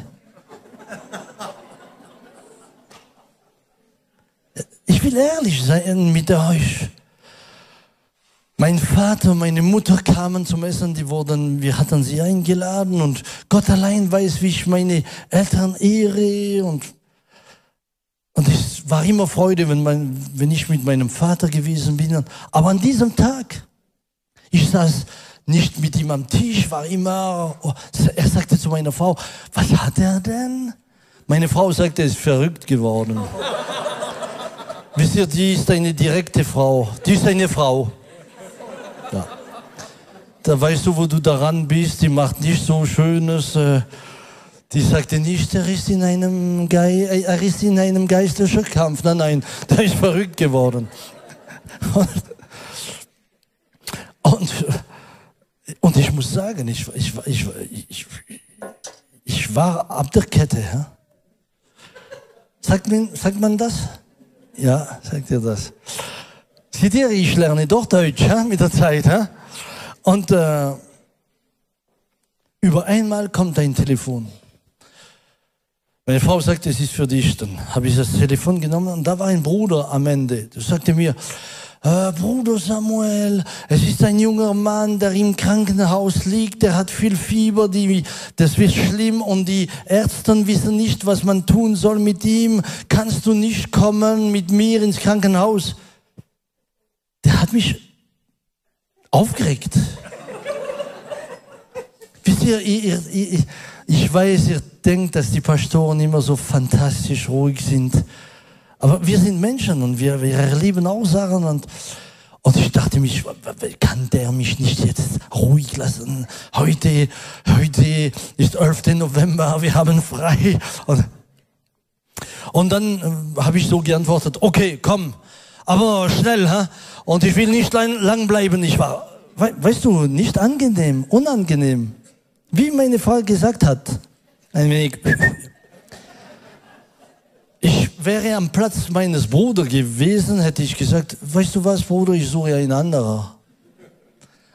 Ich will ehrlich sein mit euch. Mein Vater und meine Mutter kamen zum Essen, die wurden, wir hatten sie eingeladen und Gott allein weiß, wie ich meine Eltern ehre und, war immer Freude, wenn, mein, wenn ich mit meinem Vater gewesen bin. Aber an diesem Tag, ich saß nicht mit ihm am Tisch, war immer, oh, er sagte zu meiner Frau, was hat er denn? Meine Frau sagte, er ist verrückt geworden. Wisst ihr, die ist eine direkte Frau. Die ist eine Frau. Ja. Da weißt du, wo du daran bist. Die macht nicht so Schönes. Äh, die sagte nicht, er ist in einem, Ge äh, er ist in einem geistlichen Kampf. Nein, nein, der ist verrückt geworden. Und, und und ich muss sagen, ich, ich, ich, ich, ich war ab der Kette. Ja? Sagt, man, sagt man das? Ja, sagt ihr das. Seht ihr, ich lerne doch Deutsch ja, mit der Zeit. Ja? Und äh, über einmal kommt ein Telefon. Meine Frau sagte, es ist für dich. Dann habe ich das Telefon genommen und da war ein Bruder am Ende. Der sagte mir, äh, Bruder Samuel, es ist ein junger Mann, der im Krankenhaus liegt, der hat viel Fieber, die, das wird schlimm und die Ärzte wissen nicht, was man tun soll mit ihm. Kannst du nicht kommen mit mir ins Krankenhaus? Der hat mich aufgeregt. Wisst ihr, ihr, ihr, ich weiß, ihr denkt, dass die Pastoren immer so fantastisch ruhig sind. Aber wir sind Menschen und wir, wir erleben auch Sachen und, und ich dachte mich, kann der mich nicht jetzt ruhig lassen? Heute, heute ist 11. November, wir haben frei. Und, und dann äh, habe ich so geantwortet, okay, komm, aber schnell, ha? Und ich will nicht lang, lang bleiben. Ich war, we, weißt du, nicht angenehm, unangenehm. Wie meine Frau gesagt hat, ein wenig ich wäre am Platz meines Bruders gewesen, hätte ich gesagt, weißt du was, Bruder, ich suche einen anderen.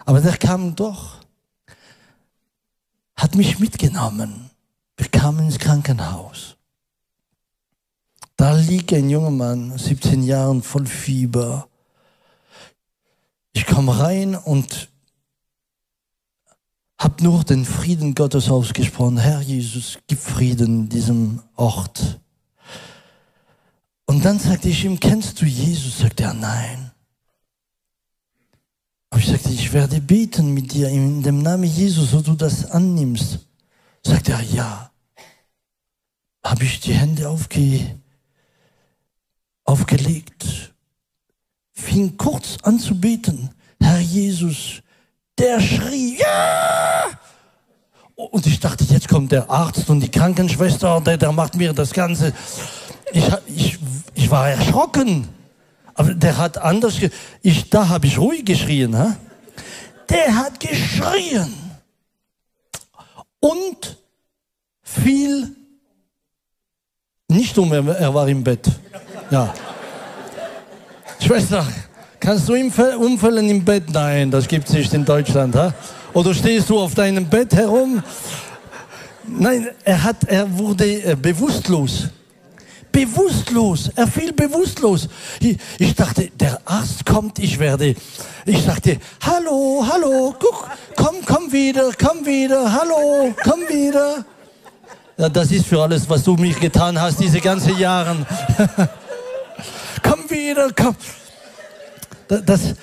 Aber der kam doch, hat mich mitgenommen. Wir kamen ins Krankenhaus. Da liegt ein junger Mann, 17 Jahre, voll Fieber. Ich komme rein und habe nur den Frieden Gottes ausgesprochen. Herr Jesus, gib Frieden in diesem Ort. Und dann sagte ich ihm, kennst du Jesus? Sagt er, nein. Aber ich sagte, ich werde beten mit dir in dem Namen Jesus, so du das annimmst. Sagt er, ja. Habe ich die Hände aufge, aufgelegt, fing kurz an zu beten. Herr Jesus, der schrie, ja! Und ich dachte, jetzt kommt der Arzt und die Krankenschwester, der, der macht mir das Ganze. Ich, ich, ich war erschrocken. Aber der hat anders, ich, da habe ich ruhig geschrien. Ha? Der hat geschrien. Und fiel nicht um, er war im Bett. Ja. Schwester, kannst du umfallen im Bett? Nein, das gibt es nicht in Deutschland. Ha? Oder stehst du auf deinem Bett herum? Nein, er, hat, er wurde äh, bewusstlos. Bewusstlos. Er fiel bewusstlos. Ich, ich, dachte, der Arzt kommt, ich werde. Ich sagte, hallo, hallo, guck, komm, komm wieder, komm wieder, hallo, komm wieder. Ja, das ist für alles, was du mich getan hast, diese ganzen Jahre. komm wieder, komm. Das,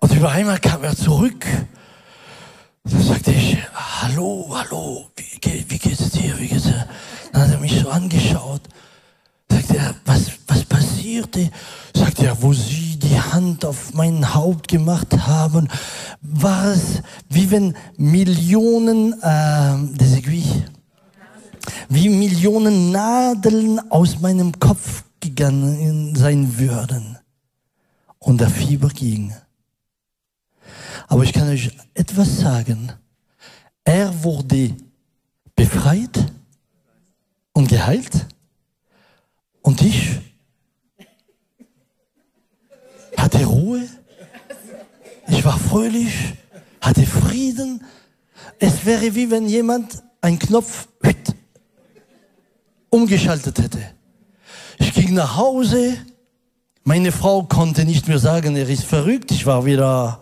und über einmal kam er zurück. Da sagte ich, hallo, hallo, wie, wie geht's dir, wie geht's dir? Dann hat er mich so angeschaut. Sagt er, was, was passierte? Sagt er, wo Sie die Hand auf mein Haupt gemacht haben, war es wie wenn Millionen, äh, wie Millionen Nadeln aus meinem Kopf gegangen sein würden. Und der Fieber ging. Aber ich kann euch etwas sagen. Er wurde befreit und geheilt. Und ich hatte Ruhe. Ich war fröhlich, hatte Frieden. Es wäre wie wenn jemand einen Knopf umgeschaltet hätte. Ich ging nach Hause. Meine Frau konnte nicht mehr sagen, er ist verrückt. Ich war wieder.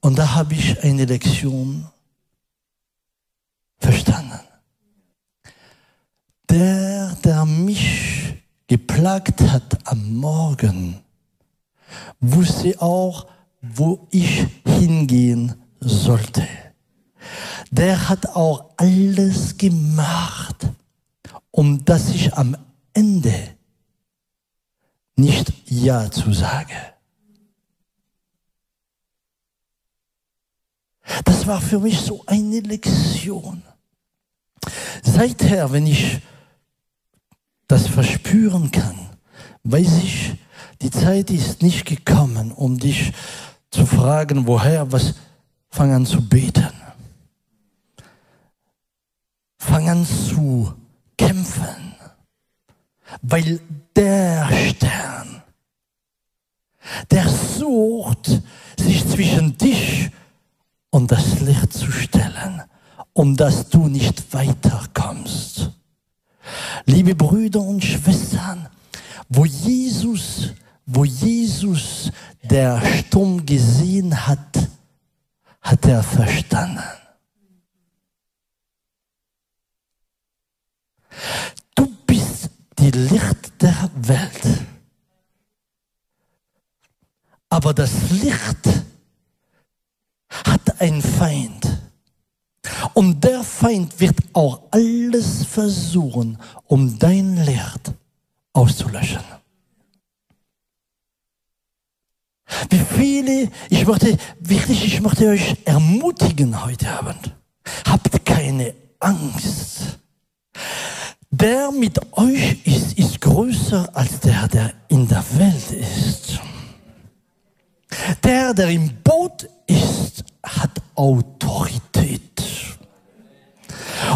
Und da habe ich eine Lektion verstanden der, der mich geplagt hat am Morgen, wusste auch, wo ich hingehen sollte. Der hat auch alles gemacht, um dass ich am Ende nicht Ja zu sage. Das war für mich so eine Lektion. Seither, wenn ich das verspüren kann, weiß ich, die Zeit ist nicht gekommen, um dich zu fragen, woher, was, fang an zu beten. Fang an zu kämpfen, weil der Stern, der sucht, sich zwischen dich und das Licht zu stellen, um dass du nicht weiterkommst. Liebe Brüder und Schwestern, wo Jesus, wo Jesus der Sturm gesehen hat, hat er verstanden. Licht der Welt. Aber das Licht hat einen Feind. Und der Feind wird auch alles versuchen, um dein Licht auszulöschen. Wie viele, ich möchte wirklich, ich möchte euch ermutigen heute Abend. Habt keine Angst. Der mit euch ist, ist größer als der, der in der Welt ist. Der, der im Boot ist, hat Autorität.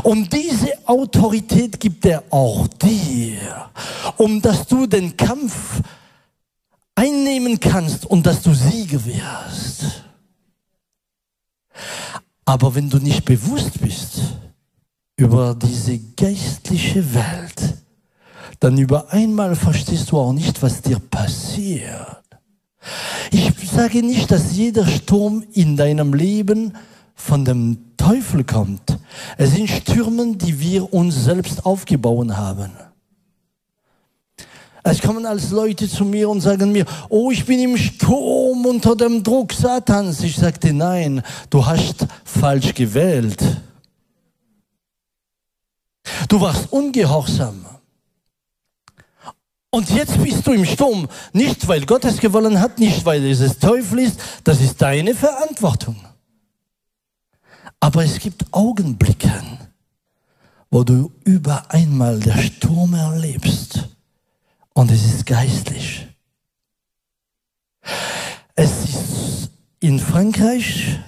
Und diese Autorität gibt er auch dir, um dass du den Kampf einnehmen kannst und dass du Siege wirst. Aber wenn du nicht bewusst bist über diese geistliche Welt, dann über einmal verstehst du auch nicht, was dir passiert. Ich sage nicht, dass jeder Sturm in deinem Leben von dem Teufel kommt. Es sind Stürme, die wir uns selbst aufgebaut haben. Es kommen als Leute zu mir und sagen mir, oh, ich bin im Sturm unter dem Druck Satans. Ich sagte, nein, du hast falsch gewählt. Du warst ungehorsam. Und jetzt bist du im Sturm. Nicht, weil Gott es gewollen hat, nicht, weil es des Teufel ist. Das ist deine Verantwortung. Aber es gibt Augenblicke, wo du über einmal der Sturm erlebst. Und es ist geistlich. Es ist in Frankreich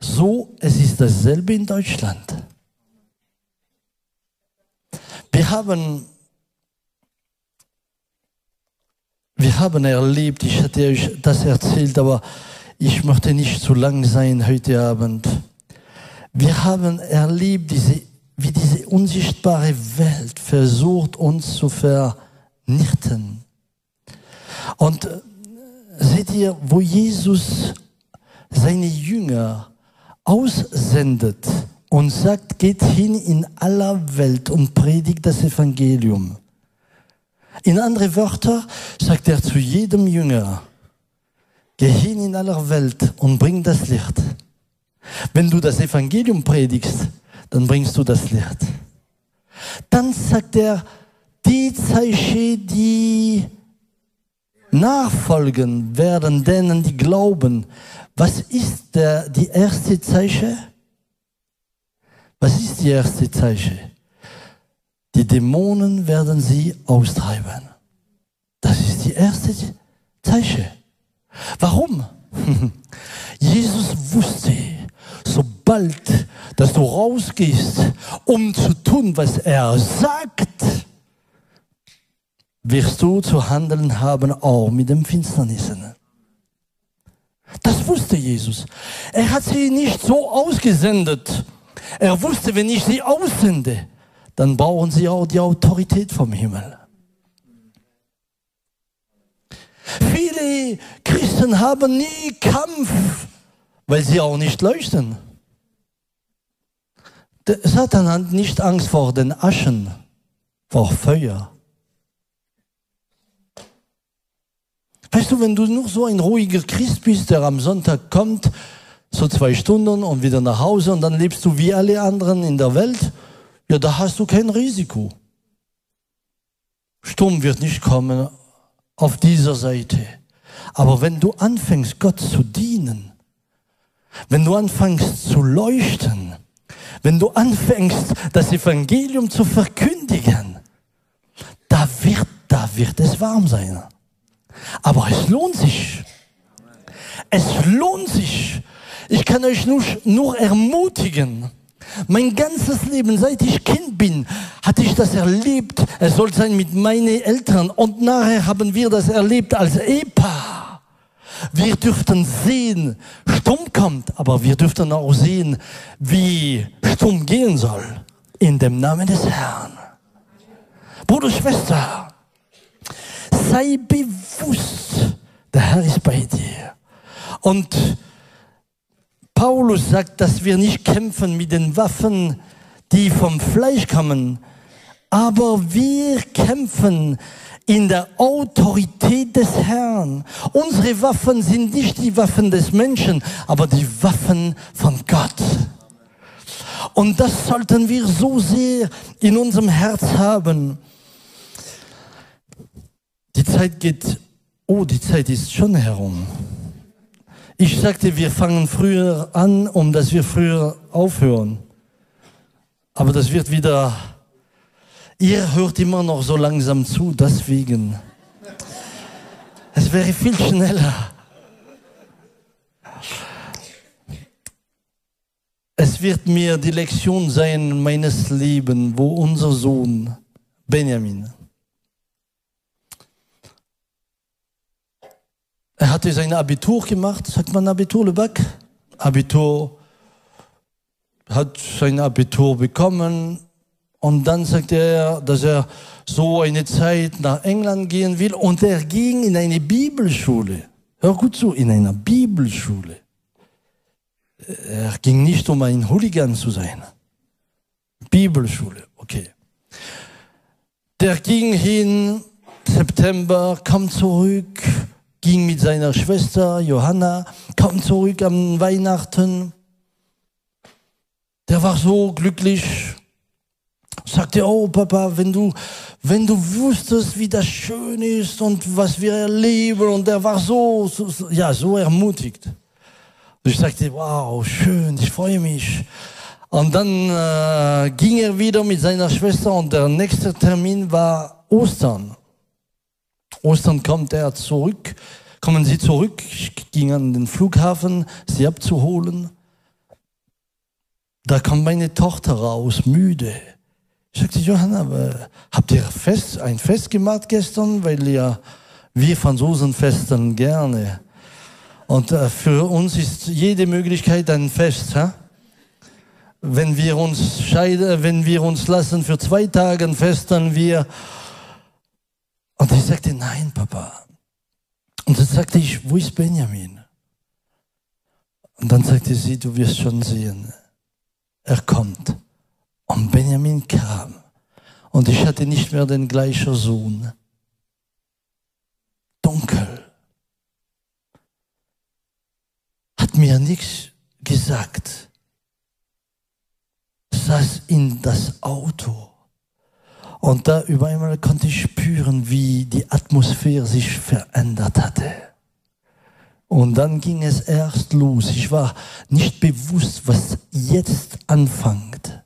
so, es ist dasselbe in Deutschland. Wir haben, wir haben erlebt, ich hatte euch das erzählt, aber ich möchte nicht zu lang sein heute Abend. Wir haben erlebt, diese, wie diese unsichtbare Welt versucht, uns zu vernichten. Und äh, seht ihr, wo Jesus seine Jünger aussendet, und sagt, geht hin in aller Welt und predigt das Evangelium. In andere Wörter sagt er zu jedem Jünger, geh hin in aller Welt und bring das Licht. Wenn du das Evangelium predigst, dann bringst du das Licht. Dann sagt er, die Zeichen, die nachfolgen werden denen, die glauben. Was ist der, die erste Zeichen? Was ist die erste Zeichen? Die Dämonen werden sie austreiben. Das ist die erste Zeichen. Warum? Jesus wusste, sobald, dass du rausgehst, um zu tun, was er sagt, wirst du zu handeln haben, auch mit dem Finsternissen. Das wusste Jesus. Er hat sie nicht so ausgesendet, er wusste, wenn ich sie aussende, dann brauchen sie auch die Autorität vom Himmel. Viele Christen haben nie Kampf, weil sie auch nicht leuchten. Der Satan hat nicht Angst vor den Aschen, vor Feuer. Weißt du, wenn du nur so ein ruhiger Christ bist, der am Sonntag kommt, so zwei Stunden und wieder nach Hause und dann lebst du wie alle anderen in der Welt, ja, da hast du kein Risiko. Sturm wird nicht kommen auf dieser Seite. Aber wenn du anfängst, Gott zu dienen, wenn du anfängst zu leuchten, wenn du anfängst, das Evangelium zu verkündigen, da wird, da wird es warm sein. Aber es lohnt sich. Es lohnt sich, ich kann euch nur, nur ermutigen. Mein ganzes Leben, seit ich Kind bin, hatte ich das erlebt. Es soll sein mit meinen Eltern. Und nachher haben wir das erlebt als Ehepaar. Wir dürften sehen, Sturm kommt, aber wir dürften auch sehen, wie Sturm gehen soll. In dem Namen des Herrn. Bruder, Schwester, sei bewusst, der Herr ist bei dir. Und Paulus sagt, dass wir nicht kämpfen mit den Waffen, die vom Fleisch kommen, aber wir kämpfen in der Autorität des Herrn. Unsere Waffen sind nicht die Waffen des Menschen, aber die Waffen von Gott. Und das sollten wir so sehr in unserem Herz haben. Die Zeit geht, oh, die Zeit ist schon herum. Ich sagte, wir fangen früher an, um dass wir früher aufhören. Aber das wird wieder, ihr hört immer noch so langsam zu, deswegen. Es wäre viel schneller. Es wird mir die Lektion sein meines Lebens, wo unser Sohn Benjamin Er hatte sein Abitur gemacht, sagt man Abitur, Lebac? Abitur, hat sein Abitur bekommen Und dann sagte er, dass er so eine Zeit nach England gehen will. Und er ging in eine Bibelschule. Hör gut zu, in einer Bibelschule. Er ging nicht, um ein Hooligan zu sein. Bibelschule, okay. Der ging hin, September, kam zurück, ging mit seiner Schwester Johanna, kam zurück am Weihnachten. Der war so glücklich, sagte, oh Papa, wenn du, wenn du wüsstest, wie das schön ist und was wir erleben, und er war so, so ja, so ermutigt. Und ich sagte, wow, schön, ich freue mich. Und dann äh, ging er wieder mit seiner Schwester und der nächste Termin war Ostern. Ostern kommt er zurück, kommen sie zurück. Ich ging an den Flughafen, sie abzuholen. Da kommt meine Tochter raus, müde. Ich sagte, Johanna, habt ihr Fest, ein Fest gemacht gestern? Weil ja, wir Franzosen festen gerne. Und äh, für uns ist jede Möglichkeit ein Fest. Ha? Wenn wir uns scheiden, wenn wir uns lassen für zwei Tage festen wir. Und ich sagte, nein, Papa. Und dann sagte ich, wo ist Benjamin? Und dann sagte sie, du wirst schon sehen, er kommt. Und Benjamin kam. Und ich hatte nicht mehr den gleichen Sohn. Dunkel. Hat mir nichts gesagt. Saß in das Auto. Und da über einmal konnte ich spüren, wie die Atmosphäre sich verändert hatte. Und dann ging es erst los. Ich war nicht bewusst, was jetzt anfängt.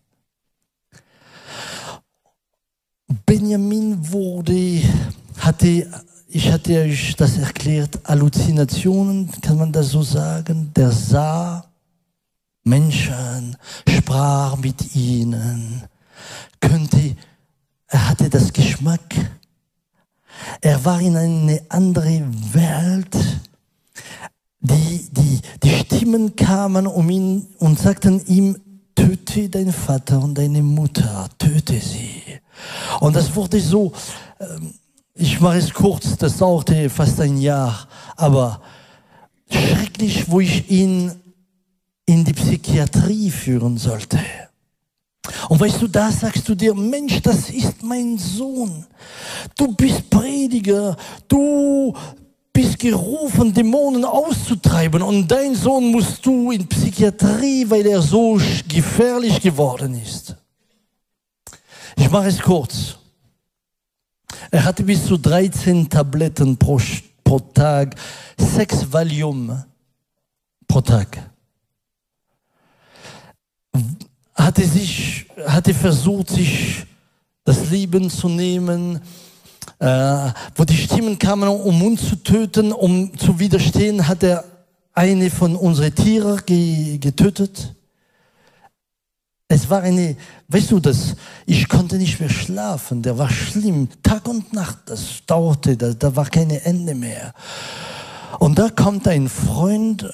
Benjamin wurde, hatte, ich hatte euch das erklärt, Halluzinationen, kann man das so sagen? Der sah Menschen, sprach mit ihnen, könnte, er hatte das Geschmack. Er war in eine andere Welt. Die, die, die Stimmen kamen um ihn und sagten ihm, töte deinen Vater und deine Mutter, töte sie. Und das wurde so, ähm, ich mache es kurz, das dauerte fast ein Jahr, aber schrecklich, wo ich ihn in die Psychiatrie führen sollte. Und weißt du, da sagst du dir, Mensch, das ist mein Sohn. Du bist Prediger, du bist gerufen, Dämonen auszutreiben und dein Sohn musst du in Psychiatrie, weil er so gefährlich geworden ist. Ich mache es kurz. Er hatte bis zu 13 Tabletten pro, pro Tag, sechs Valium pro Tag. Hatte, sich, hatte versucht, sich das Leben zu nehmen, äh, wo die Stimmen kamen, um uns zu töten, um zu widerstehen, hat er eine von unseren Tieren getötet. Es war eine, weißt du das, ich konnte nicht mehr schlafen, der war schlimm, Tag und Nacht, das dauerte, da, da war keine Ende mehr. Und da kommt ein Freund,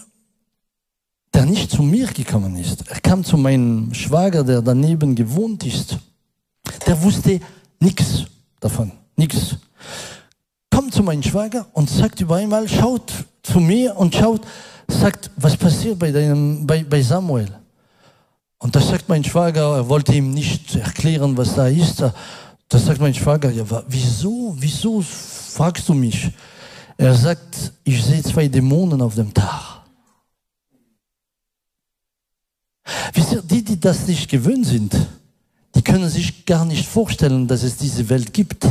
der nicht zu mir gekommen ist. Er kam zu meinem Schwager, der daneben gewohnt ist. Der wusste nichts davon, nichts. Kommt zu meinem Schwager und sagt über einmal, schaut zu mir und schaut, sagt, was passiert bei, deinem, bei, bei Samuel? Und da sagt mein Schwager, er wollte ihm nicht erklären, was da ist. Da sagt mein Schwager, ja, wieso, wieso fragst du mich? Er sagt, ich sehe zwei Dämonen auf dem Tag. Wisst ihr, die, die das nicht gewöhnt sind, die können sich gar nicht vorstellen, dass es diese Welt gibt.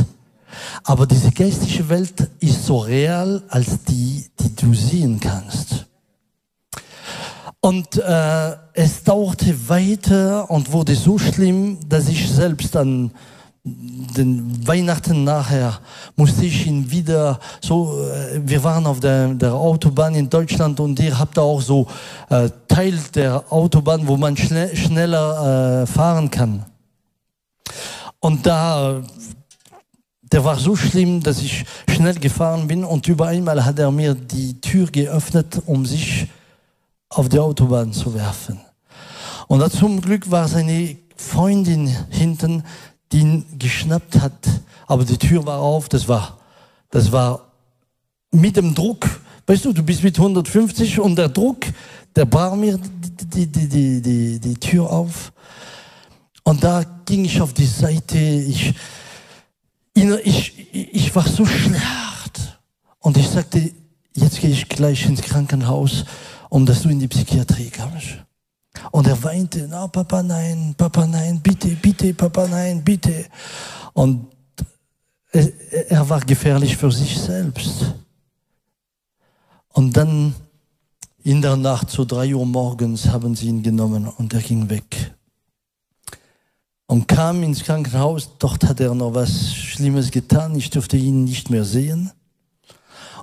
Aber diese geistige Welt ist so real als die, die du sehen kannst. Und äh, es dauerte weiter und wurde so schlimm, dass ich selbst an den Weihnachten nachher musste ich ihn wieder so, äh, wir waren auf der, der, Autobahn in Deutschland und ihr habt auch so äh, Teil der Autobahn, wo man schnell, schneller äh, fahren kann. Und da, der war so schlimm, dass ich schnell gefahren bin und über einmal hat er mir die Tür geöffnet, um sich auf die Autobahn zu werfen. Und zum Glück war seine Freundin hinten, die ihn geschnappt hat, aber die Tür war auf, das war, das war mit dem Druck, weißt du, du bist mit 150 und der Druck, der brach mir die, die, die, die, die Tür auf. Und da ging ich auf die Seite, ich, ich, ich war so schlecht. Und ich sagte, jetzt gehe ich gleich ins Krankenhaus, um dass du in die Psychiatrie kommst. Und er weinte, na, Papa, nein, Papa, nein, bitte, bitte, Papa, nein, bitte. Und er war gefährlich für sich selbst. Und dann in der Nacht, so drei Uhr morgens, haben sie ihn genommen und er ging weg. Und kam ins Krankenhaus, dort hat er noch was Schlimmes getan, ich durfte ihn nicht mehr sehen.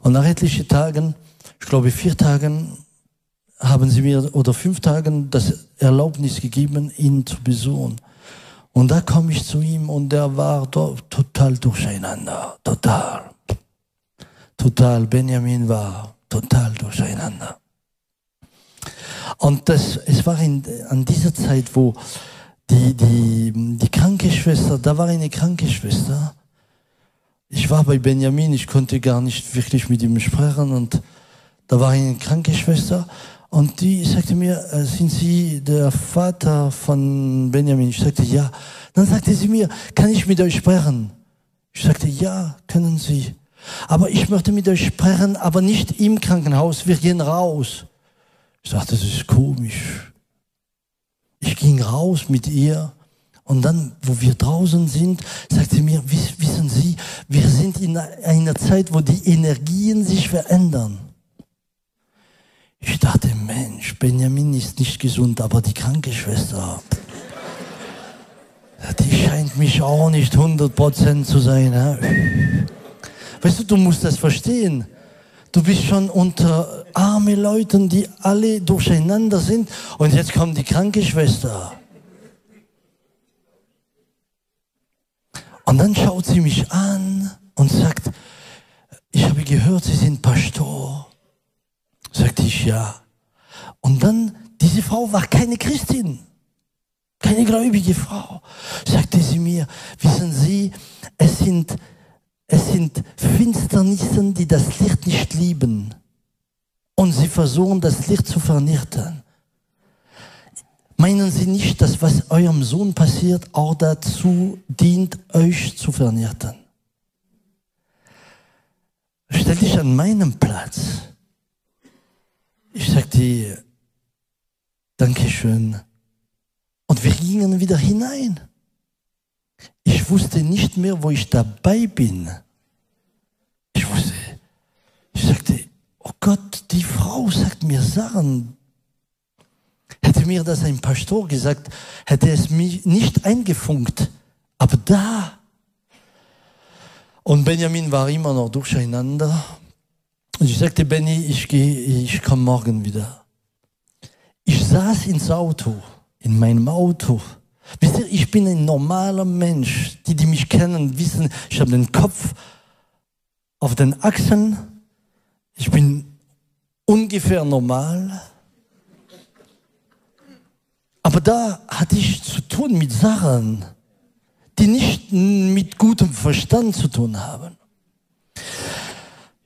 Und nach etlichen Tagen, ich glaube vier Tagen, haben sie mir, oder fünf Tagen, das Erlaubnis gegeben, ihn zu besuchen. Und da komme ich zu ihm und er war total durcheinander, total. Total, Benjamin war total durcheinander. Und das, es war in, an dieser Zeit, wo die, die, die Krankenschwester, da war eine Krankenschwester. Ich war bei Benjamin, ich konnte gar nicht wirklich mit ihm sprechen und da war eine Krankenschwester und die sagte mir, äh, sind Sie der Vater von Benjamin? Ich sagte, ja. Dann sagte sie mir, kann ich mit euch sprechen? Ich sagte, ja, können Sie. Aber ich möchte mit euch sprechen, aber nicht im Krankenhaus, wir gehen raus. Ich sagte, das ist komisch. Ich ging raus mit ihr und dann, wo wir draußen sind, sagte sie mir, wissen Sie, wir sind in einer Zeit, wo die Energien sich verändern. Ich dachte, Mensch, Benjamin ist nicht gesund, aber die Krankenschwester, die scheint mich auch nicht 100% zu sein. He? Weißt du, du musst das verstehen. Du bist schon unter arme Leuten, die alle durcheinander sind und jetzt kommt die Krankenschwester. Und dann schaut sie mich an und sagt, ich habe gehört, Sie sind Pastor. Sagte ich ja. Und dann, diese Frau war keine Christin, keine gläubige Frau. Sagte sie mir, wissen Sie, es sind, es sind Finsternissen, die das Licht nicht lieben. Und sie versuchen, das Licht zu vernichten. Meinen Sie nicht, dass was eurem Sohn passiert, auch dazu dient, euch zu vernichten? Stell dich an meinem Platz. Ich sagte, Dankeschön. Und wir gingen wieder hinein. Ich wusste nicht mehr, wo ich dabei bin. Ich wusste, ich sagte, oh Gott, die Frau sagt mir Sachen. Hätte mir das ein Pastor gesagt, hätte es mich nicht eingefunkt. Aber da. Und Benjamin war immer noch durcheinander. Und ich sagte, Benny, ich gehe, ich komme morgen wieder. Ich saß ins Auto, in meinem Auto. Wisst ihr, ich bin ein normaler Mensch. Die, die mich kennen, wissen, ich habe den Kopf auf den Achseln. Ich bin ungefähr normal. Aber da hatte ich zu tun mit Sachen, die nicht mit gutem Verstand zu tun haben.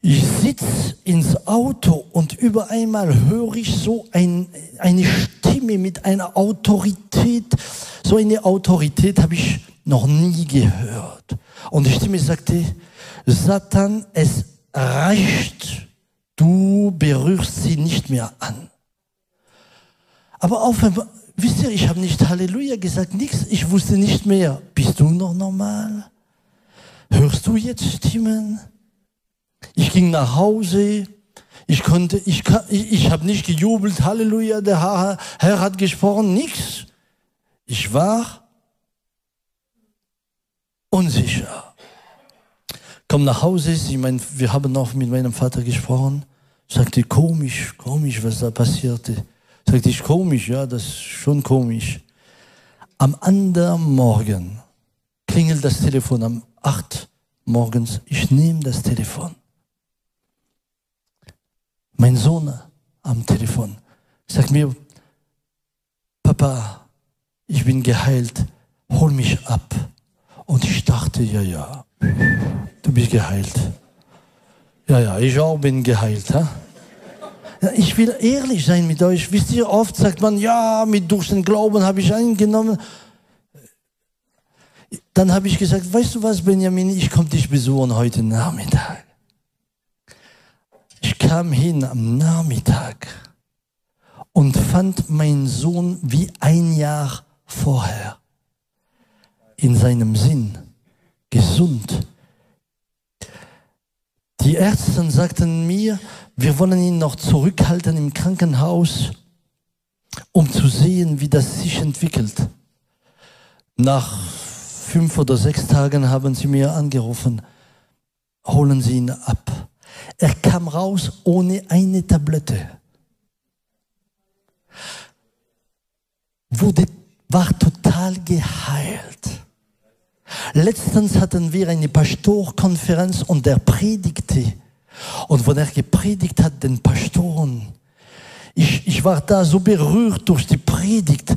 Ich sitze ins Auto und über einmal höre ich so ein, eine Stimme mit einer Autorität. So eine Autorität habe ich noch nie gehört. Und die Stimme sagte, Satan, es reicht, du berührst sie nicht mehr an. Aber auf einmal, wisst ihr, ich habe nicht Halleluja gesagt, nichts. Ich wusste nicht mehr, bist du noch normal? Hörst du jetzt Stimmen? Ich ging nach Hause. Ich konnte, ich, ich, ich habe nicht gejubelt, Halleluja, der Herr, Herr hat gesprochen, nichts. Ich war unsicher. Komm nach Hause, ich mein, wir haben noch mit meinem Vater gesprochen. Sagte, komisch, komisch, was da passierte. Sagte ich, komisch, ja, das ist schon komisch. Am anderen Morgen klingelt das Telefon am 8 morgens. Ich nehme das Telefon mein Sohn am Telefon sagt mir, Papa, ich bin geheilt, hol mich ab. Und ich dachte, ja, ja, du bist geheilt. Ja, ja, ich auch bin geheilt. Ha? Ich will ehrlich sein mit euch. Wisst ihr, oft sagt man, ja, mit durch den Glauben habe ich eingenommen. Dann habe ich gesagt, weißt du was, Benjamin, ich komme dich besuchen heute Nachmittag. Kam hin am Nachmittag und fand meinen Sohn wie ein Jahr vorher in seinem Sinn gesund. Die Ärzte sagten mir, wir wollen ihn noch zurückhalten im Krankenhaus, um zu sehen, wie das sich entwickelt. Nach fünf oder sechs Tagen haben sie mir angerufen, holen Sie ihn ab. Er kam raus ohne eine Tablette. Wurde, war total geheilt. Letztens hatten wir eine Pastorkonferenz und er predigte. Und wenn er gepredigt hat, den Pastoren, ich, ich war da so berührt durch die Predigt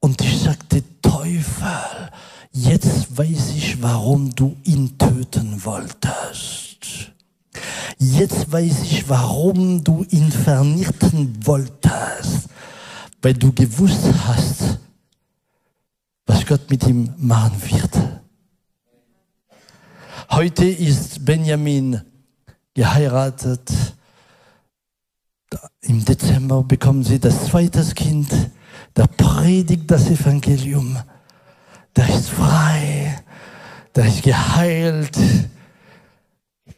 und ich sagte, Teufel, jetzt weiß ich, warum du ihn töten wolltest. Jetzt weiß ich, warum du ihn vernichten wolltest, weil du gewusst hast, was Gott mit ihm machen wird. Heute ist Benjamin geheiratet. Im Dezember bekommen sie das zweite Kind. Der predigt das Evangelium. Der ist frei. Der ist geheilt.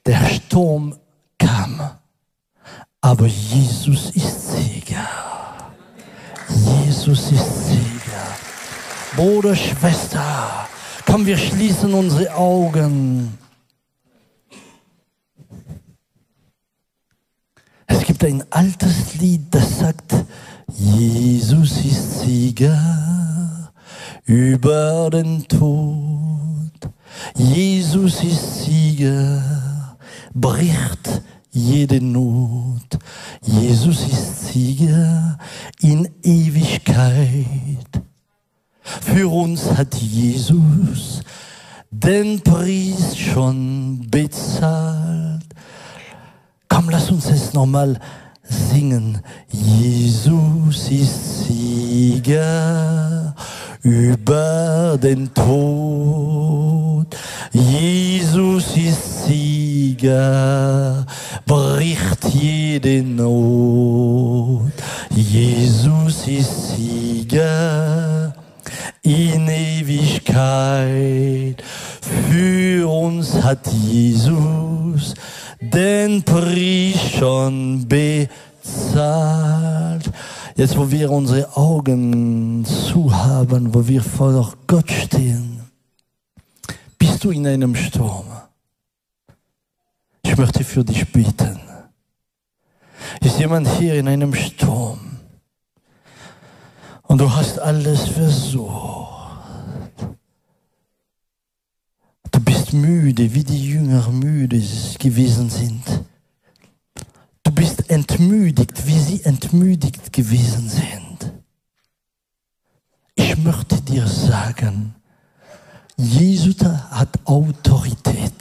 Der Sturm kam. Aber Jesus ist Sieger. Jesus ist Sieger. Bruder, Schwester, komm, wir schließen unsere Augen. Es gibt ein altes Lied, das sagt, Jesus ist Sieger über den Tod. Jesus ist Sieger, bricht jede Not. Jesus ist Sieger in Ewigkeit. Für uns hat Jesus den Preis schon bezahlt. Komm, lass uns es nochmal singen. Jesus ist Sieger über den Tod. Jesus ist Sieger, bricht jede Not. Jesus ist Sieger in Ewigkeit. Für uns hat Jesus den Preis schon bezahlt. Jetzt, wo wir unsere Augen zu haben, wo wir vor Gott stehen, bist du in einem Sturm. Ich möchte für dich beten. Ist jemand hier in einem Sturm? Und du hast alles versucht. Du bist müde, wie die Jünger müde gewesen sind. Entmüdigt, wie sie entmüdigt gewesen sind. Ich möchte dir sagen, Jesus hat Autorität.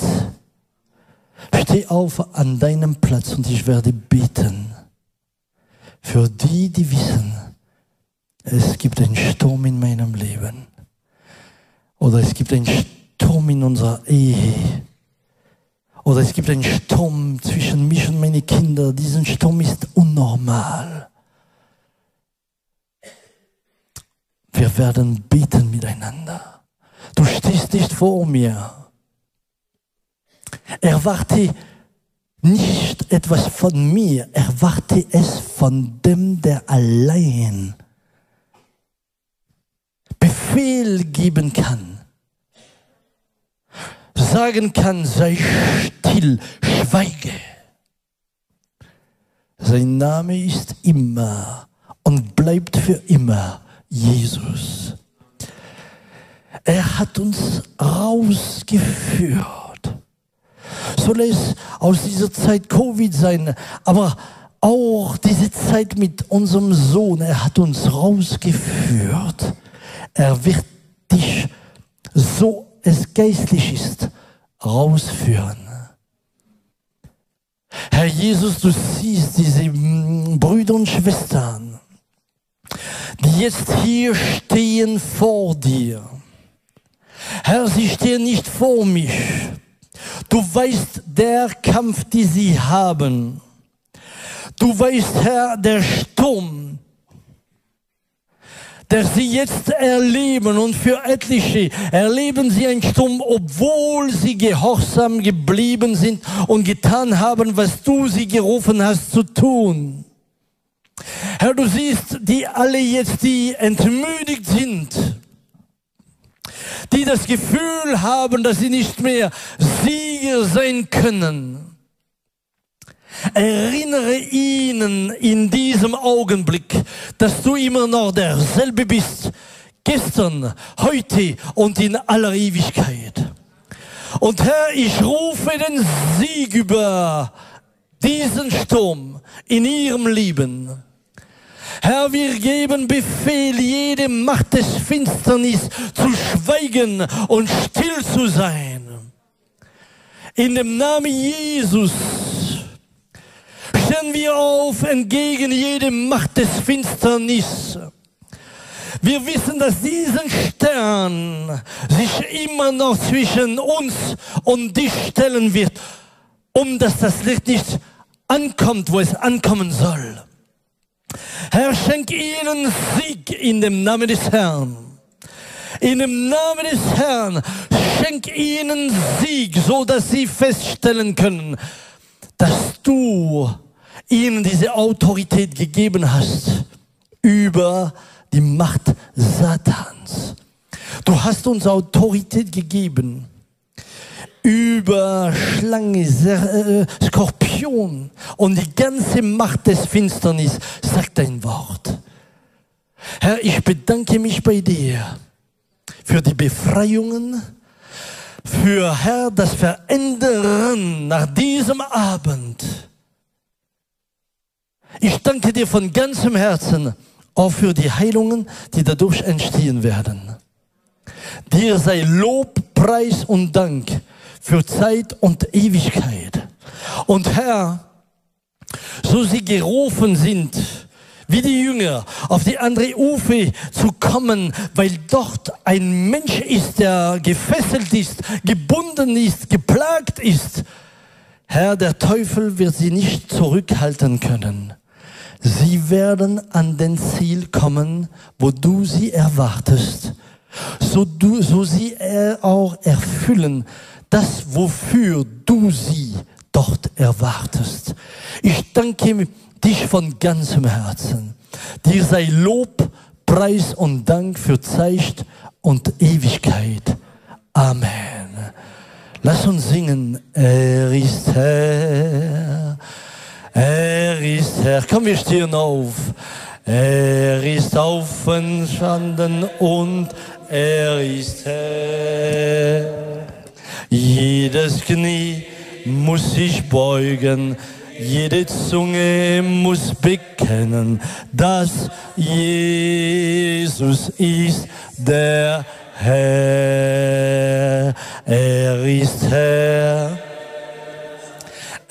Steh auf an deinem Platz und ich werde beten für die, die wissen, es gibt einen Sturm in meinem Leben. Oder es gibt einen Sturm in unserer Ehe. Oder es gibt einen Sturm zwischen mich und meine Kinder. Diesen Sturm ist unnormal. Wir werden beten miteinander. Du stehst nicht vor mir. Erwarte nicht etwas von mir, erwarte es von dem, der allein Befehl geben kann, sagen kann, sei still, schweige. Sein Name ist immer und bleibt für immer Jesus. Er hat uns rausgeführt. Soll es aus dieser Zeit Covid sein, aber auch diese Zeit mit unserem Sohn. Er hat uns rausgeführt Er wird dich, so es geistlich ist, rausführen. Herr Jesus, du siehst diese mm, Brüder und Schwestern, die jetzt hier stehen vor dir. Herr, sie stehen nicht vor mich. Du weißt, der Kampf, den sie haben. Du weißt, Herr, der Sturm, der sie jetzt erleben und für etliche erleben sie einen Sturm, obwohl sie gehorsam geblieben sind und getan haben, was du sie gerufen hast zu tun. Herr, du siehst, die alle jetzt, die entmüdigt sind, die das Gefühl haben, dass sie nicht mehr Sieger sein können. Erinnere ihnen in diesem Augenblick, dass du immer noch derselbe bist, gestern, heute und in aller Ewigkeit. Und Herr, ich rufe den Sieg über diesen Sturm in ihrem Leben. Herr, wir geben Befehl, jede Macht des Finsternis zu schweigen und still zu sein. In dem Namen Jesus stehen wir auf entgegen jede Macht des Finsternis. Wir wissen, dass diesen Stern sich immer noch zwischen uns und dich stellen wird, um dass das Licht nicht ankommt, wo es ankommen soll. Herr, schenk ihnen Sieg in dem Namen des Herrn. In dem Namen des Herrn, schenk ihnen Sieg, so dass sie feststellen können, dass du ihnen diese Autorität gegeben hast über die Macht Satans. Du hast uns Autorität gegeben über Schlange, äh, Skorpion und die ganze Macht des Finsternis, sagt dein Wort. Herr, ich bedanke mich bei dir für die Befreiungen, für Herr das Verändern nach diesem Abend. Ich danke dir von ganzem Herzen auch für die Heilungen, die dadurch entstehen werden. Dir sei Lob, Preis und Dank für Zeit und Ewigkeit. Und Herr, so sie gerufen sind, wie die Jünger, auf die andere Ufer zu kommen, weil dort ein Mensch ist, der gefesselt ist, gebunden ist, geplagt ist. Herr, der Teufel wird sie nicht zurückhalten können. Sie werden an den Ziel kommen, wo du sie erwartest. So, du, so sie auch erfüllen, das, wofür du sie dort erwartest. Ich danke dich von ganzem Herzen. Dir sei Lob, Preis und Dank für Zeit und Ewigkeit. Amen. Lass uns singen. Er ist Herr. Er ist Herr. Komm, wir stehen auf. Er ist aufgestanden und er ist Herr. Jedes Knie muss sich beugen, jede Zunge muss bekennen, dass Jesus ist der Herr. Er ist Herr.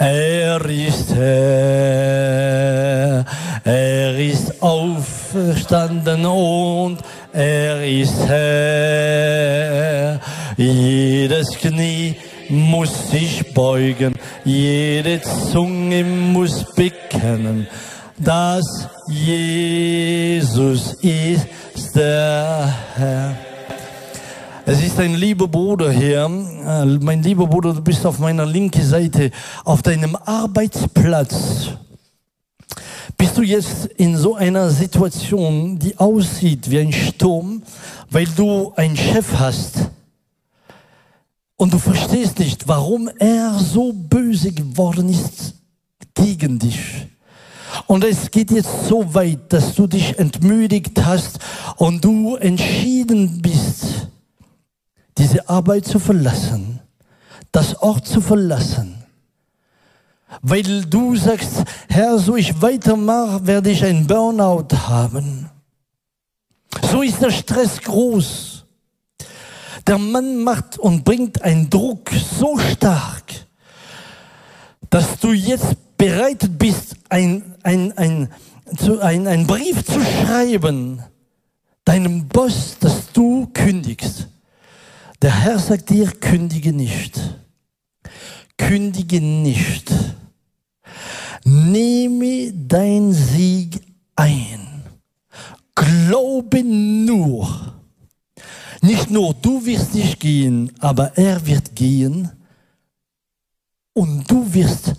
Er ist Herr. Er ist auferstanden und er ist Herr. Jedes Knie muss sich beugen, jede Zunge muss bekennen, dass Jesus ist der Herr. Es ist ein lieber Bruder hier, äh, mein lieber Bruder, du bist auf meiner linken Seite, auf deinem Arbeitsplatz. Bist du jetzt in so einer Situation, die aussieht wie ein Sturm, weil du einen Chef hast, und du verstehst nicht, warum er so böse geworden ist gegen dich. Und es geht jetzt so weit, dass du dich entmüdigt hast und du entschieden bist, diese Arbeit zu verlassen, das Ort zu verlassen. Weil du sagst, Herr, so ich weitermache, werde ich ein Burnout haben. So ist der Stress groß. Der Mann macht und bringt einen Druck so stark, dass du jetzt bereit bist, ein, ein, ein, ein, ein Brief zu schreiben, deinem Boss, dass du kündigst. Der Herr sagt dir, kündige nicht. Kündige nicht. Nehme dein Sieg ein. Glaube nur. Nicht nur du wirst nicht gehen, aber er wird gehen und du wirst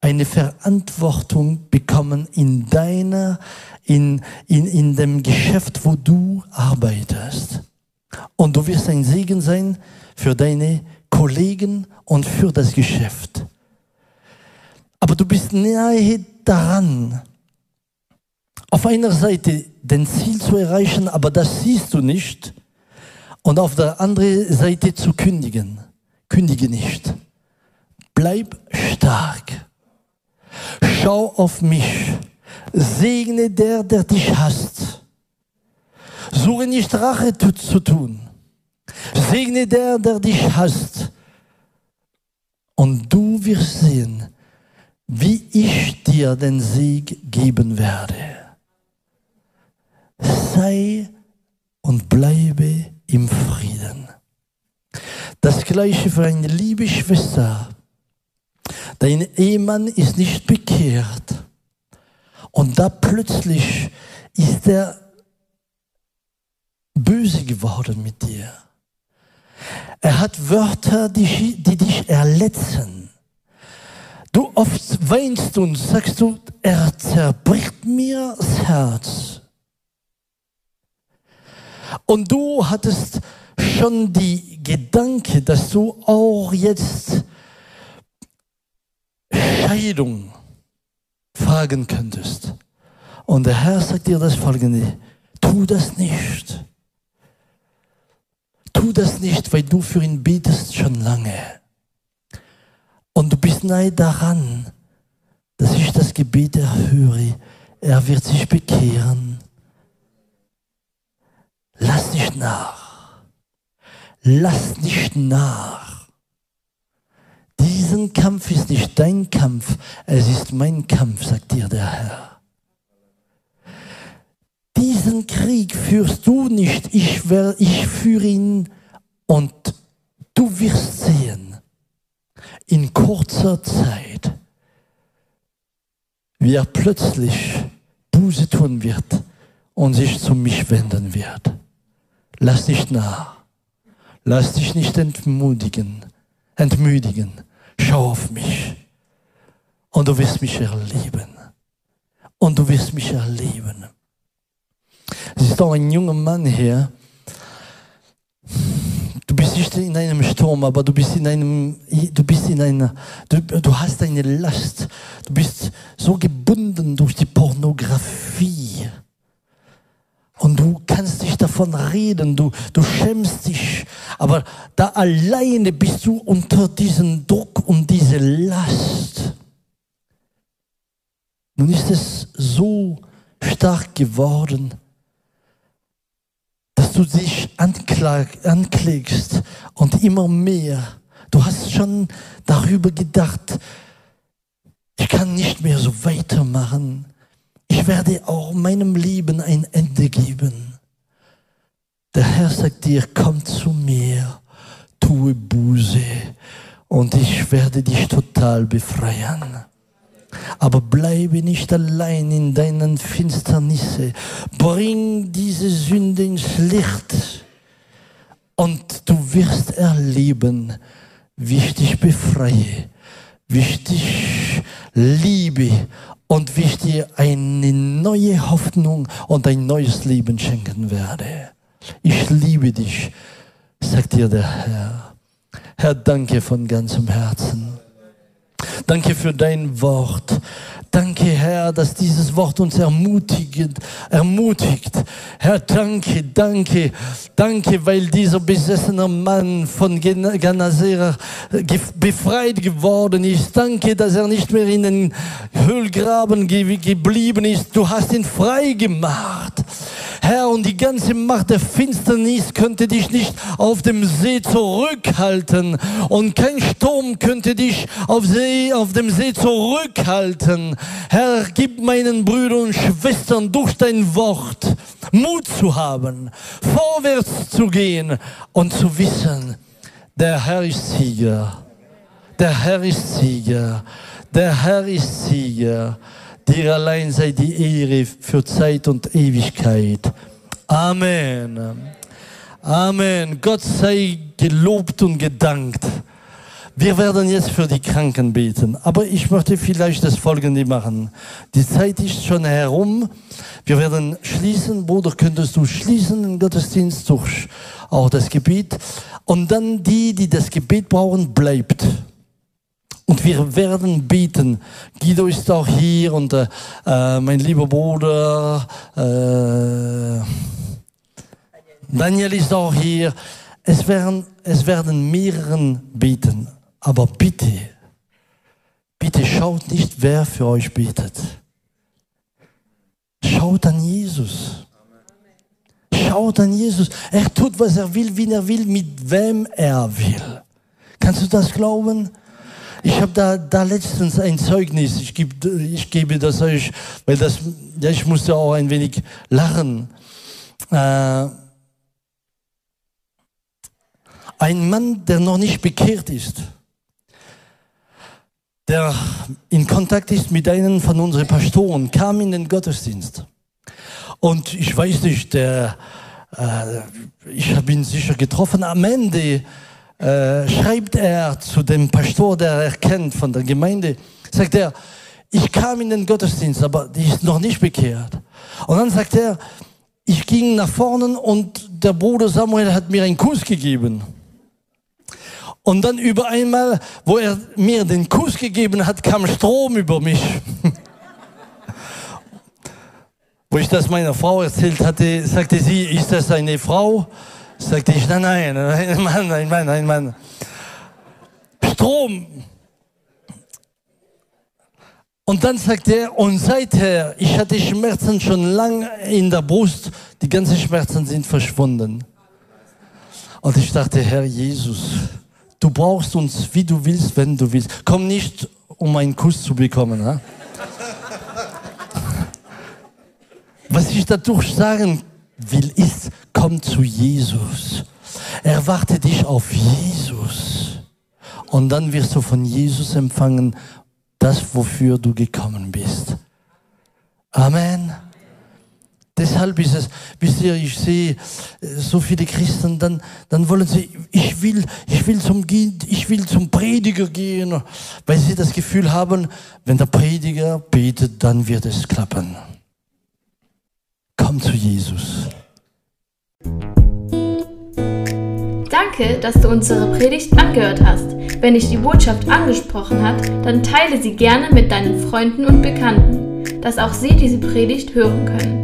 eine Verantwortung bekommen in deiner, in, in, in dem Geschäft, wo du arbeitest. Und du wirst ein Segen sein für deine Kollegen und für das Geschäft. Aber du bist nahe daran, auf einer Seite den Ziel zu erreichen, aber das siehst du nicht. Und auf der anderen Seite zu kündigen. Kündige nicht. Bleib stark. Schau auf mich. Segne der, der dich hasst. Suche nicht Rache zu tun. Segne der, der dich hasst. Und du wirst sehen, wie ich dir den Sieg geben werde. Sei und bleibe im Frieden. Das gleiche für eine liebe Schwester. Dein Ehemann ist nicht bekehrt. Und da plötzlich ist er böse geworden mit dir. Er hat Wörter, die, die dich erletzen. Du oft weinst und sagst du, er zerbricht mir das Herz. Und du hattest schon die Gedanke, dass du auch jetzt Scheidung fragen könntest. Und der Herr sagt dir das folgende, tu das nicht. Tu das nicht, weil du für ihn betest schon lange. Und du bist nahe daran, dass ich das Gebet erhöre. Er wird sich bekehren. Lass nicht nach. Lass nicht nach. Diesen Kampf ist nicht dein Kampf, es ist mein Kampf, sagt dir der Herr. Diesen Krieg führst du nicht, ich, ich führe ihn und du wirst sehen, in kurzer Zeit, wie er plötzlich Buße tun wird und sich zu mich wenden wird. Lass nicht nach. Lass dich nicht entmutigen, entmüdigen. Schau auf mich. Und du wirst mich erleben. Und du wirst mich erleben. Es ist auch ein junger Mann hier. Du bist nicht in einem Sturm, aber du bist in einem, du bist in einer, du, du hast eine Last. Du bist so gebunden durch die Pornografie. Und du kannst nicht davon reden, du, du schämst dich, aber da alleine bist du unter diesem Druck und diese Last. Nun ist es so stark geworden, dass du dich anklag, anklägst und immer mehr. Du hast schon darüber gedacht, ich kann nicht mehr so weitermachen ich werde auch meinem Leben ein Ende geben. Der Herr sagt dir, komm zu mir, tue Buße und ich werde dich total befreien. Aber bleibe nicht allein in deinen Finsternisse. Bring diese Sünde ins Licht und du wirst erleben, wie ich dich befreie, wie ich dich liebe und wie ich dir eine neue Hoffnung und ein neues Leben schenken werde. Ich liebe dich, sagt dir der Herr. Herr, danke von ganzem Herzen. Danke für dein Wort. Danke, Herr, dass dieses Wort uns ermutigt, ermutigt. Herr, danke, danke, danke, weil dieser besessene Mann von Ganasera befreit geworden ist. Danke, dass er nicht mehr in den Höhlgraben geblieben ist. Du hast ihn frei gemacht. Herr, und die ganze Macht der Finsternis könnte dich nicht auf dem See zurückhalten. Und kein Sturm könnte dich auf, See, auf dem See zurückhalten. Herr, gib meinen Brüdern und Schwestern durch dein Wort Mut zu haben, vorwärts zu gehen und zu wissen, der Herr ist Sieger. Der Herr ist Sieger. Der Herr ist Sieger. Dir allein sei die Ehre für Zeit und Ewigkeit. Amen. Amen. Gott sei gelobt und gedankt. Wir werden jetzt für die Kranken beten, aber ich möchte vielleicht das Folgende machen. Die Zeit ist schon herum. Wir werden schließen. Bruder, könntest du schließen den Gottesdienst durch auch das Gebet. Und dann die, die das Gebet brauchen, bleibt. Und wir werden beten. Guido ist auch hier und äh, äh, mein lieber Bruder äh, Daniel ist auch hier. Es werden, es werden mehreren beten. Aber bitte, bitte schaut nicht, wer für euch betet. Schaut an Jesus. Schaut an Jesus. Er tut, was er will, wie er will, mit wem er will. Kannst du das glauben? Ich habe da, da letztens ein Zeugnis, ich, geb, ich gebe das euch, weil das, ja, ich musste auch ein wenig lachen. Äh, ein Mann, der noch nicht bekehrt ist, der in Kontakt ist mit einem von unseren Pastoren, kam in den Gottesdienst. Und ich weiß nicht, der, äh, ich habe ihn sicher getroffen. Am Ende äh, schreibt er zu dem Pastor, der er kennt von der Gemeinde, sagt er, ich kam in den Gottesdienst, aber die ist noch nicht bekehrt. Und dann sagt er, ich ging nach vorne und der Bruder Samuel hat mir einen Kuss gegeben. Und dann über einmal, wo er mir den Kuss gegeben hat, kam Strom über mich. wo ich das meiner Frau erzählt hatte, sagte sie, ist das eine Frau? Sagte ich, nein, nein, ein Mann, ein Mann, ein Mann. Strom. Und dann sagt er, und seither, ich hatte Schmerzen schon lange in der Brust, die ganzen Schmerzen sind verschwunden. Und ich dachte, Herr Jesus, du brauchst uns, wie du willst, wenn du willst. Komm nicht, um einen Kuss zu bekommen. Ha? Was ich dadurch sagen will, ist, komm zu Jesus. Erwarte dich auf Jesus. Und dann wirst du von Jesus empfangen, das, wofür du gekommen bist. Amen. Deshalb ist es, wisst ihr, ich sehe äh, so viele Christen, dann, dann wollen sie, ich will, ich will zum, ich will zum Prediger gehen, weil sie das Gefühl haben, wenn der Prediger betet, dann wird es klappen. Komm zu Jesus. Danke, dass du unsere Predigt angehört hast. Wenn dich die Botschaft angesprochen hat, dann teile sie gerne mit deinen Freunden und Bekannten, dass auch sie diese Predigt hören können.